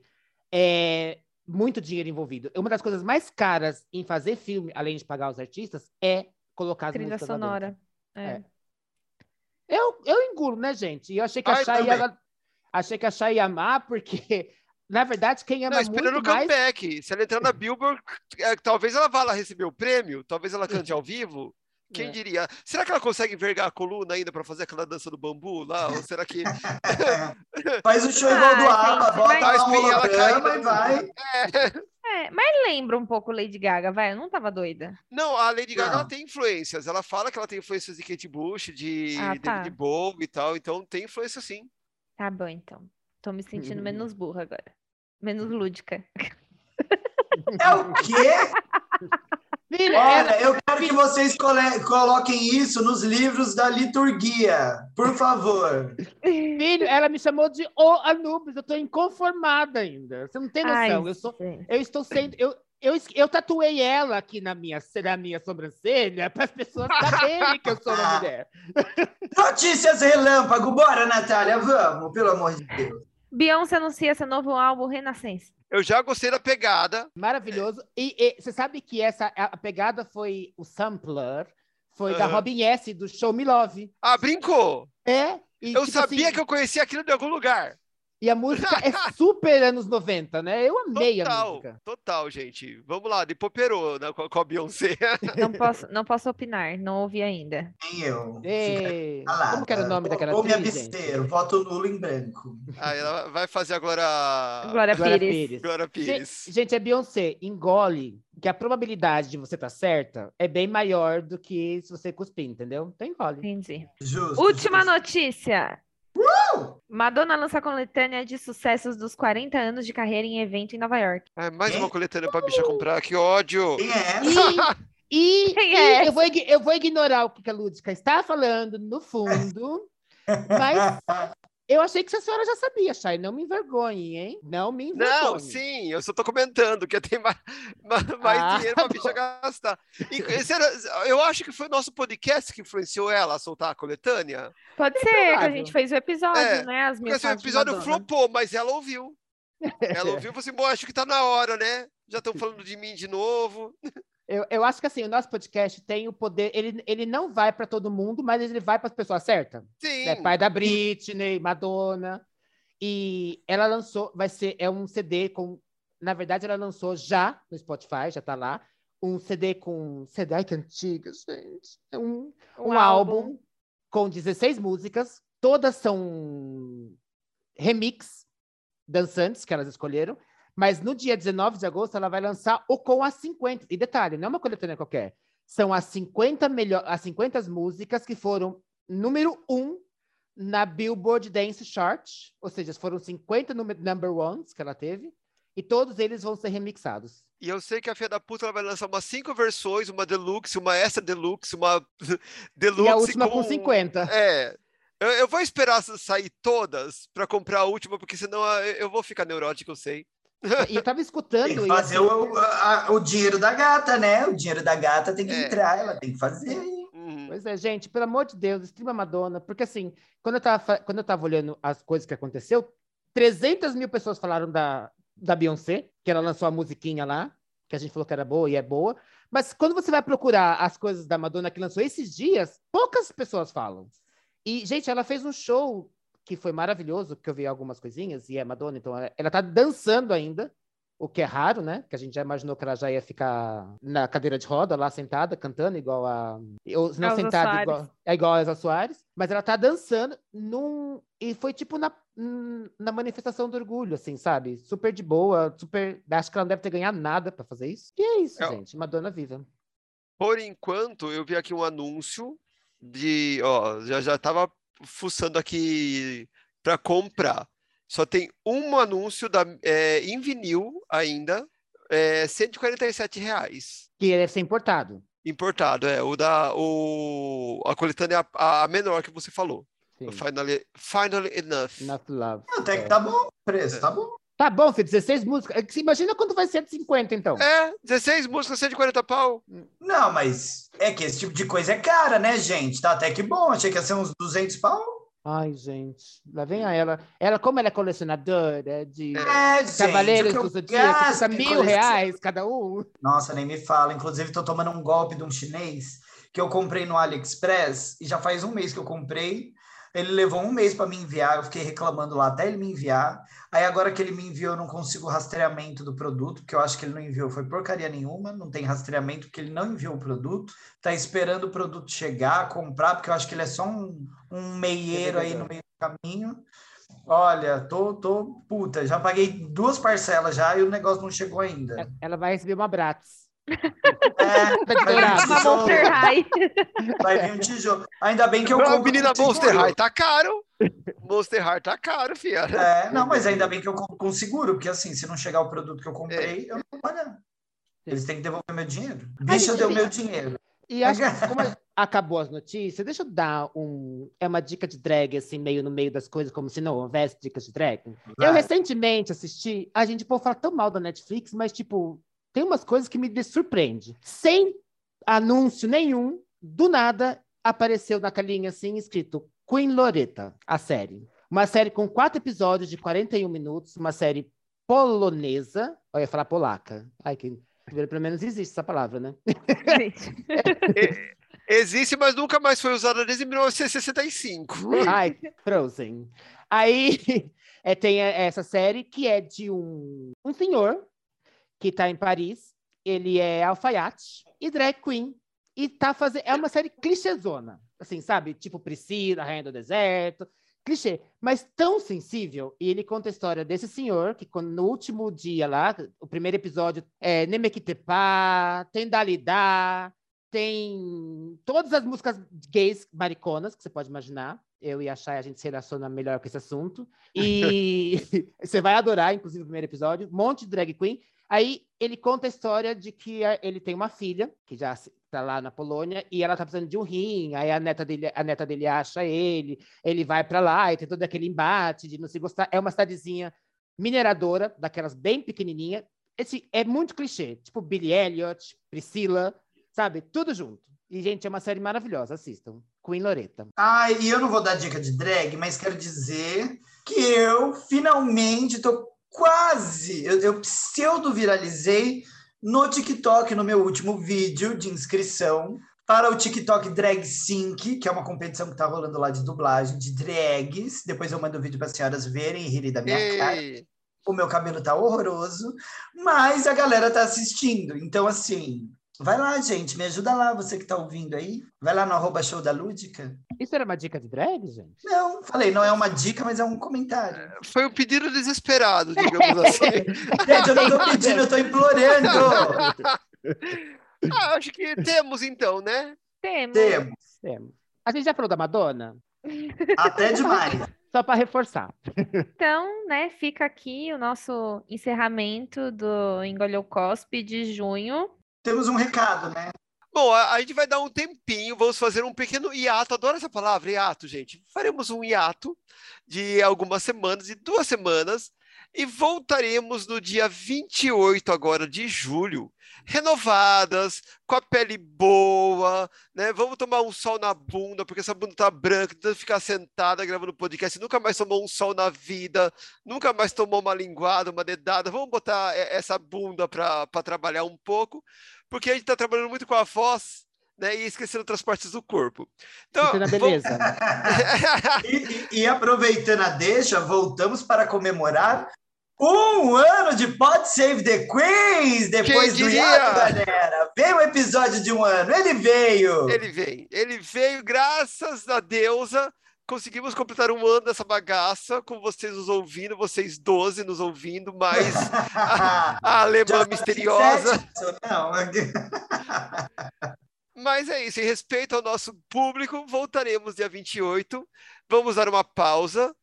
é muito dinheiro envolvido. Uma das coisas mais caras em fazer filme, além de pagar os artistas, é colocar as Trilha músicas sonora. É. é. Eu, eu engulo, né, gente? E eu achei que a Chay ia, achei que a Chay ia amar, porque na verdade, quem ama não, esperando o comeback. Se ela entrar na Billboard, é, talvez ela vá lá receber o prêmio, talvez ela cante ao *laughs* vivo. Quem é. diria? Será que ela consegue envergar a coluna ainda para fazer aquela dança do bambu lá? Ou será que. *laughs* Faz o show igual ah, do ABBA, bota mas... a holograma e vai. É. é. mas lembra um pouco Lady Gaga, vai? Eu não tava doida. Não, a Lady Gaga ela tem influências. Ela fala que ela tem influências de Kate Bush, de ah, tá. David Bowie e tal. Então tem influência sim. Tá bom, então. Tô me sentindo uhum. menos burra agora. Menos lúdica. É o quê? Filha, Olha, eu quero que vocês coloquem isso nos livros da liturgia, por favor. Filho, ela me chamou de O Anubis, eu estou inconformada ainda. Você não tem noção. Ai, eu, sou, eu estou sendo. Eu, eu, eu tatuei ela aqui na minha, na minha sobrancelha para as pessoas saberem que eu sou uma *laughs* mulher. Notícias relâmpago, bora, Natália, vamos, pelo amor de Deus. Beyoncé anuncia seu novo álbum Renascença. Eu já gostei da pegada. Maravilhoso. E, e você sabe que essa a pegada foi o sampler, foi uhum. da Robin S, do Show Me Love. Ah, brincou? É. E, eu tipo sabia assim, que eu conhecia aquilo de algum lugar. E a música é super anos 90, né? Eu amei total, a música. Total, gente. Vamos lá, de Poperô, né, com, a Beyoncé. *laughs* Não posso, não posso opinar, não ouvi ainda. Nem eu. Ei, como que era o nome daquela Vou me abster, voto nulo em branco. Ah, ela vai fazer agora... *laughs* Glória, Glória Pires. Pires. Glória Pires. Gente, gente, é Beyoncé, engole, que a probabilidade de você estar tá certa é bem maior do que se você cuspir, entendeu? Então engole. Entendi. Justo, Última justo. notícia. Madonna lança coletânea de sucessos dos 40 anos de carreira em evento em Nova York. É, mais uma coletânea pra bicha comprar, que ódio! Quem é E, e, *laughs* e é eu, vou, eu vou ignorar o que a Lúdica está falando no fundo, *laughs* mas eu achei que a senhora já sabia, Chay. Não me envergonhe, hein? Não me envergonhe. Não, sim, eu só tô comentando que tem *laughs* mais, mais ah, dinheiro pra bicha gastar. E, eu acho que foi o nosso podcast que influenciou ela a soltar a coletânea. Pode é ser, que a gente fez o episódio, é, né? As minhas porque assim, o episódio flopou, mas ela ouviu. *laughs* Ela ouviu e falou assim: bom, acho que tá na hora, né? Já estão falando de mim de novo. *laughs* Eu, eu acho que assim, o nosso podcast tem o poder, ele, ele não vai para todo mundo, mas ele vai para as pessoas certas. Sim. É pai da Britney, Madonna. E ela lançou, vai ser, é um CD com. Na verdade, ela lançou já no Spotify, já está lá. Um CD com. CD que antiga, gente. É um, um, um álbum. álbum com 16 músicas. Todas são remix dançantes que elas escolheram. Mas no dia 19 de agosto, ela vai lançar o com as 50. E detalhe, não é uma coletânea qualquer. São as 50, melhor, as 50 músicas que foram número um na Billboard Dance Chart. Ou seja, foram 50 number ones que ela teve. E todos eles vão ser remixados. E eu sei que a Fia da Puta vai lançar umas cinco versões, uma deluxe, uma extra deluxe, uma deluxe. *laughs* E a última com, com 50. É. Eu, eu vou esperar sair todas para comprar a última, porque senão ah, eu vou ficar neurótico, eu sei. *laughs* E eu tava escutando. Tem que fazer assim, o, a- o dinheiro da gata, né? O dinheiro da gata tem que É. entrar, ela tem que fazer. Uhum. Pois é, gente, pelo amor de Deus, streama Madonna, porque assim, quando eu tava, quando eu tava olhando as coisas que aconteceu, 300 mil pessoas falaram da, da Beyoncé, que ela lançou a musiquinha lá, que a gente falou que era boa e é boa, mas quando você vai procurar as coisas da Madonna que lançou esses dias, poucas pessoas falam. E, gente, ela fez um show que foi maravilhoso, que eu vi algumas coisinhas, e é Madonna, então ela, ela tá dançando ainda, o que é raro, né? Que a gente já imaginou que ela já ia ficar na cadeira de roda, lá sentada, cantando, igual a. Ou, não Elza sentada, Soares. igual, é igual a Elza Soares, mas ela tá dançando num. E foi tipo na, na manifestação do orgulho, assim, sabe? Super de boa, super. Acho que ela não deve ter ganhado nada pra fazer isso. E é isso, É. gente. Madonna viva. Por enquanto, eu vi aqui um anúncio de, ó, já já tava fuçando aqui para comprar. Só tem um anúncio da, é, em vinil ainda, é, 147 reais. Que deve ser importado. Importado, é. O da. O, a coletânea a, a menor que você falou. Sim. Finally, finally enough. Enough love. Até É. que tá bom o preço, tá bom. Tá bom, filho, 16 músicas. É Imagina quanto vai ser de 50, então. É, 16 músicas, 140 pau. Não, mas é que esse tipo de coisa é cara, né, gente? Tá até que bom. Achei que ia ser uns 200 pau. Ai, gente. Lá vem a ela. Ela, como ela é colecionadora de É, gente. Cavaleiros eu do Zodíaco, custa mil colecion- reais cada um. Nossa, nem me fala. Inclusive, tô tomando um golpe de um chinês que eu comprei no AliExpress e já faz um mês que eu comprei. Ele levou um mês para me enviar, eu fiquei reclamando lá até ele me enviar. Aí agora que ele me enviou, eu não consigo o rastreamento do produto, porque eu acho que ele não enviou, foi porcaria nenhuma, não tem rastreamento, porque ele não enviou o produto. Tá esperando o produto chegar, comprar, porque eu acho que ele é só um, um meieiro aí no meio do caminho. Olha, tô, tô puta, já paguei duas parcelas já e o negócio não chegou ainda. Ela vai receber uma Bratz. *laughs* É, Tá de vai um Monster High. vai vir um tijolo. Ainda bem que eu A compro menina com Monster seguro. High tá caro. Monster High tá caro, fia. É, não, mas ainda bem que eu compro com seguro, porque assim, se não chegar o produto que eu comprei, É. eu não vou pagar. Eles têm que devolver meu dinheiro. Gente, deu meu dinheiro. E acho que como *laughs* acabou as notícias, deixa eu dar um. É uma dica de drag, assim, meio no meio das coisas, como se não houvesse dicas de drag. Eu Vai. recentemente assisti, a gente pode falar tão mal da Netflix, mas, tipo, tem umas coisas que me surpreende. Sem anúncio nenhum, do nada, apareceu na calinha assim, escrito Queen Loretta, a série. Uma série com quatro episódios de 41 minutos, uma série polonesa. Eu ia falar polaca. Ai, que. Pelo menos existe essa palavra, né? Existe, *laughs* mas nunca mais foi usada desde 1965. Ai, Frozen. Aí *laughs* é, tem essa série que é de um, um senhor que está em Paris. Ele é alfaiate e drag queen. E tá fazendo. É uma série clichêzona. Assim, sabe? Tipo Priscila, Rainha do Deserto. Clichê, mas tão sensível. E ele conta a história desse senhor que, quando, no último dia lá, o primeiro episódio é Nemekitepa, tem Dalida, tem todas as músicas gays mariconas que você pode imaginar. Eu e a Chay, a gente se relaciona melhor com esse assunto. E *laughs* você vai adorar, inclusive, o primeiro episódio. Um monte de drag queen. Aí ele conta a história de que a- ele tem uma filha, que já está lá na Polônia, e ela tá precisando de um rim. Aí a neta dele, a neta dele acha ele, ele vai para lá e tem todo aquele embate de não se gostar. É uma cidadezinha mineradora, daquelas bem pequenininha. Esse é muito clichê, tipo Billy Elliot, Priscila, sabe? Tudo junto. E, gente, é uma série maravilhosa, assistam. Queen Loretta. Ah, e eu não vou dar dica de drag, mas quero dizer que eu finalmente tô quase, eu, eu pseudo-viralizei no TikTok, no meu último vídeo de inscrição para o TikTok Drag Sync, que é uma competição que tá rolando lá de dublagem de drags. Depois eu mando o vídeo para as senhoras verem e rirem da minha cara. Ei, O meu cabelo tá horroroso, mas a galera tá assistindo. Então, assim, vai lá, gente, me ajuda lá, você que tá ouvindo aí. Vai lá no arroba show da Lúdica. Isso era uma dica de drag, gente? Não, falei, não é uma dica, mas é um comentário. foi um pedido desesperado, digamos *laughs* assim. Gente, eu não tô pedindo, eu tô implorando. *laughs* Ah, acho que temos então, né? temos. Temos, Temos. A gente já falou da Madonna? até demais. Só para reforçar. Então, né, fica aqui o nosso encerramento do Engolhou Cospe de junho. Temos um recado, né? Bom, a, a, gente vai dar um tempinho, vamos fazer um pequeno hiato. Adoro essa palavra, hiato, gente. Faremos um hiato de algumas semanas, de duas semanas, e voltaremos no dia 28 agora de julho, renovadas, com a pele boa, né? Vamos tomar um sol na bunda, porque essa bunda tá branca, tentando ficar sentada gravando podcast, nunca mais tomou um sol na vida, nunca mais tomou uma linguada, uma dedada. Vamos botar essa bunda para trabalhar um pouco, porque a gente está trabalhando muito com a voz, né, e esquecendo outras partes do corpo. Então, beleza. *laughs* e, e, aproveitando a deixa, voltamos para comemorar um ano de Pod Save the Queens depois do hiato, galera. Veio um episódio de um ano, ele veio. Ele veio, ele veio, graças a deusa. Conseguimos completar um ano dessa bagaça, com vocês nos ouvindo, vocês 12 nos ouvindo, mais a, a *laughs* alemã misteriosa. não. *laughs* Mas é isso, em respeito ao nosso público, voltaremos dia 28. Vamos dar uma pausa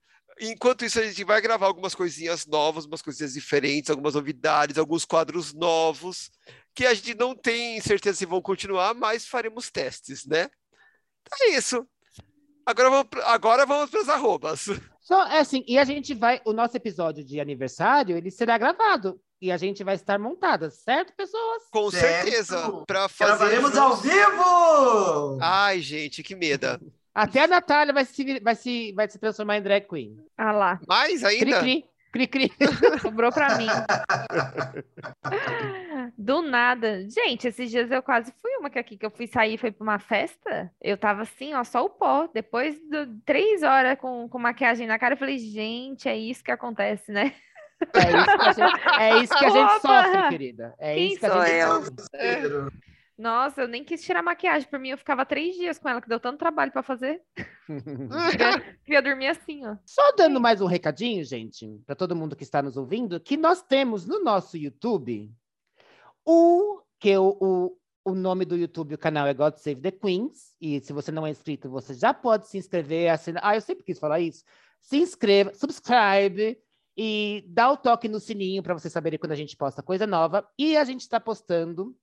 Enquanto isso, a gente vai gravar algumas coisinhas novas, umas coisinhas diferentes, algumas novidades, alguns quadros novos, que a gente não tem certeza se vão continuar, mas faremos testes, né? Então é isso. Agora vamos, agora vamos para as arrobas. Só, é assim, e a gente vai, o nosso episódio de aniversário, ele será gravado. E a gente vai estar montada, certo, pessoas? Com certo. certeza. Para fazer. Gravaremos ao vivo! Ai, gente, que medo. Até a Natália vai se, vai, se, vai se transformar em drag queen. Ah lá. Mais ainda? Cri, cri, cri, cri. *laughs* Sobrou pra mim. *laughs* Do nada. Gente, esses dias eu quase fui uma que aqui que eu fui sair, foi pra uma festa. Eu tava assim, ó, só o pó. Depois de três horas com, com maquiagem na cara, eu falei, gente, é isso que acontece, né? É isso que a gente, é isso que a *laughs* gente sofre, querida. É Quem isso que a gente sofre. Nossa, eu nem quis tirar maquiagem. Por mim, eu ficava três dias com ela, que deu tanto trabalho para fazer. *laughs* queria, queria dormir assim, ó. Só dando mais um recadinho, gente, para todo mundo que está nos ouvindo, que nós temos no nosso YouTube o que o, o, o nome do YouTube, o canal é God Save the Queens. E se você não é inscrito, você já pode se inscrever, assinar. Ah, eu sempre quis falar isso. Se inscreva, subscribe e dá o toque no sininho para você saber quando a gente posta coisa nova. E a gente está postando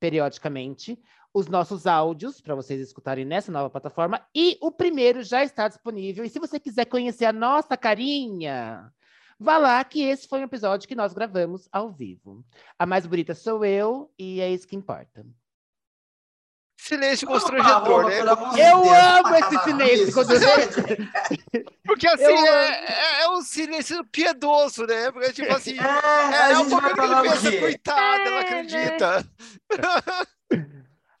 periodicamente os nossos áudios para vocês escutarem nessa nova plataforma e o primeiro já está disponível. E se você quiser conhecer a nossa carinha, vá lá que esse foi um episódio que nós gravamos ao vivo. A mais bonita sou eu e é isso que importa. Silêncio constrangedor, né? Eu amo esse silêncio constrangedor. *laughs* Porque assim, é, é, é, um silêncio piedoso, né? Porque, tipo assim, *laughs* é, é um pouco que pensa, coitada, ela acredita. *laughs*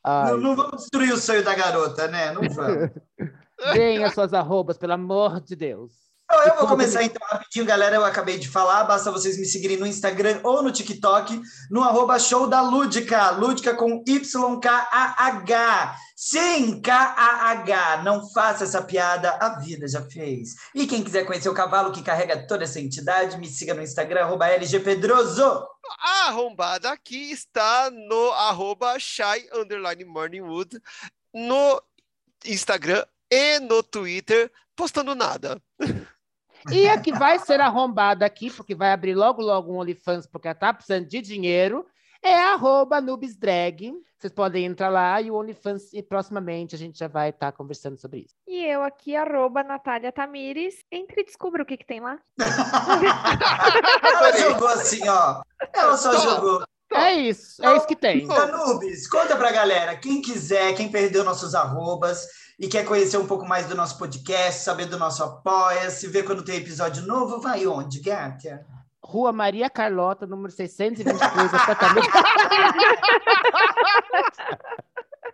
Né? Não, não, vamos destruir o sonho da garota, né? Não vamos. Deem as suas arrobas, pelo amor de Deus. Então, eu vou começar então rapidinho, galera. Eu acabei de falar, basta vocês me seguirem no Instagram ou no TikTok, no arroba show da Lúdica, Lúdica com YKAH. Sim, K-A-H. Não faça essa piada, a vida já fez. E quem quiser conhecer o cavalo que carrega toda essa entidade, me siga no Instagram, arroba LGPedroso. A arrombada aqui está no arroba shy underline morningwood, no Instagram e no Twitter, postando nada. *laughs* E a que vai ser arrombada aqui, porque vai abrir logo, logo um OnlyFans, porque ela tá precisando de dinheiro, é arroba Nubesdrag. Vocês podem entrar lá e o OnlyFans, e proximamente a gente já vai estar tá conversando sobre isso. E eu aqui, arroba Natália Tamires. Entre e descubra o que, que tem lá. *laughs* ela jogou assim, ó. Ela só jogou. É isso, é isso que tem. Nubes, conta pra galera, quem quiser, quem perdeu nossos arrobas, e quer conhecer um pouco mais do nosso podcast, saber do nosso Apoia-se, ver quando tem episódio novo, vai onde, Gátia? Rua Maria Carlota, número 623, apartamento. *laughs*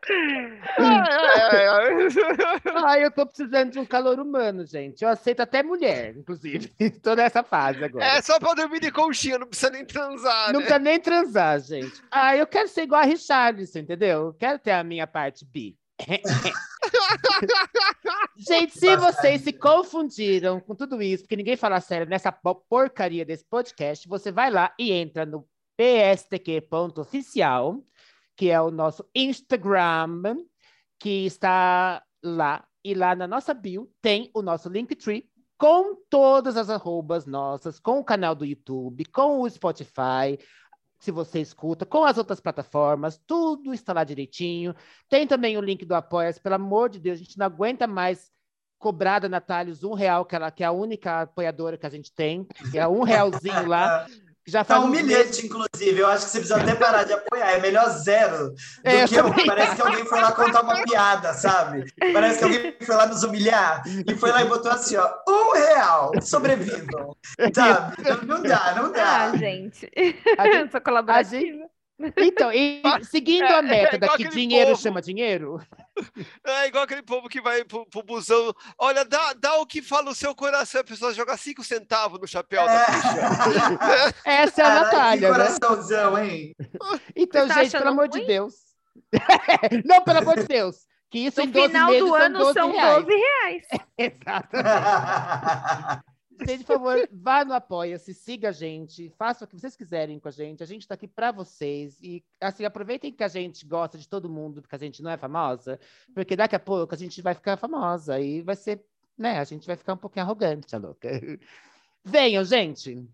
*laughs* Ai, eu tô precisando de um calor humano, gente. Eu aceito até mulher, inclusive. *laughs* Tô nessa fase agora. É só pra dormir de conchinha, não precisa nem transar. Não né? precisa nem transar, gente. Ah, eu quero ser igual a Richardson, entendeu? Eu quero ter a minha parte bi. *laughs* Gente, se vocês se confundiram com tudo isso, porque ninguém fala sério nessa porcaria desse podcast, você vai lá e entra no pstq.oficial, que é o nosso Instagram, que está lá. E lá na nossa bio tem o nosso Linktree com todas as arrobas nossas, com o canal do YouTube, com o Spotify, se você escuta, com as outras plataformas, tudo está lá direitinho. Tem também o link do Apoia-se, pelo amor de Deus, a gente não aguenta mais cobrar da Natália um real, que ela que é a única apoiadora que a gente tem, é um realzinho lá. *laughs* Já tá humilhante, inclusive. Eu acho que você precisa até parar de apoiar. É melhor zero do é, que também... parece que alguém foi lá contar uma piada, sabe? Parece que alguém foi lá nos humilhar e foi lá e botou assim, ó, um real, sobrevivam. Sabe? Não dá, não dá. Ah, gente. A *laughs* gente... Sou colaborativa. Então, e, *laughs* seguindo a método é, que dinheiro povo. chama dinheiro. *laughs* É igual aquele povo que vai pro, pro busão. Olha, dá, dá o que fala o seu coração. A pessoa joga cinco centavos no chapéu é. da ficha. *laughs* Essa é a Natália. Que né? coraçãozão, né? hein? Então, tá gente, pelo amor ruim? de Deus. Não, pelo amor de Deus. Que isso no em 12 final meses do ano são 12 são reais. 12 reais. Exato. Gente, por favor, vá no Apoia-se, siga a gente, faça o que vocês quiserem com a gente. A gente está aqui para vocês. E, assim, aproveitem que a gente gosta de todo mundo, porque a gente não é famosa, porque daqui a pouco a gente vai ficar famosa e vai ser, né? A gente vai ficar um pouquinho arrogante, a louca. *laughs* Venham, gente.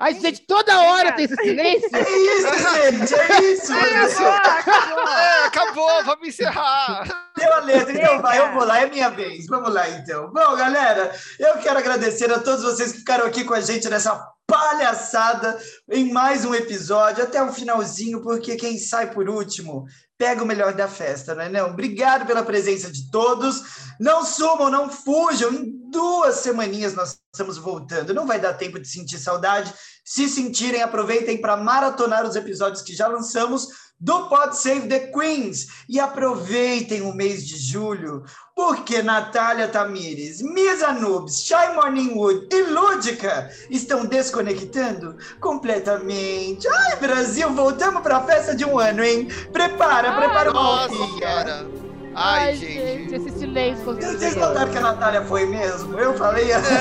Ai, gente, toda hora tem esse silêncio. *laughs* É isso, gente, é isso. É isso. Acabou, *laughs* é, acabou, vamos encerrar. Deu a letra, então vai, eu vou lá, é minha vez. Vamos lá, então. Bom, galera, eu quero agradecer a todos vocês que ficaram aqui com a gente nessa palhaçada em mais um episódio, até o finalzinho, porque quem sai por último pega o melhor da festa, não é? Obrigado pela presença de todos. Não sumam, não fujam. Em duas semaninhas nós estamos voltando. Não vai dar tempo de sentir saudade. Se sentirem, aproveitem para maratonar os episódios que já lançamos do Pod Save the Queens. E aproveitem o mês de julho, porque Natália Tamires, Misa Noobs, Shy Morningwood e Lúdica estão desconectando completamente. Ai, Brasil, voltamos para a festa de um ano, hein? Prepara, Ai, prepara uma roupinha. Ai, Ai gente. gente. esse silêncio Vocês notaram que a Natália foi mesmo? Eu falei assim.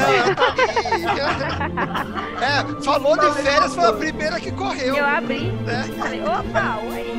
É, *laughs* é falou de férias, foi a primeira que correu. Eu abri. É. Falei, opa, oi.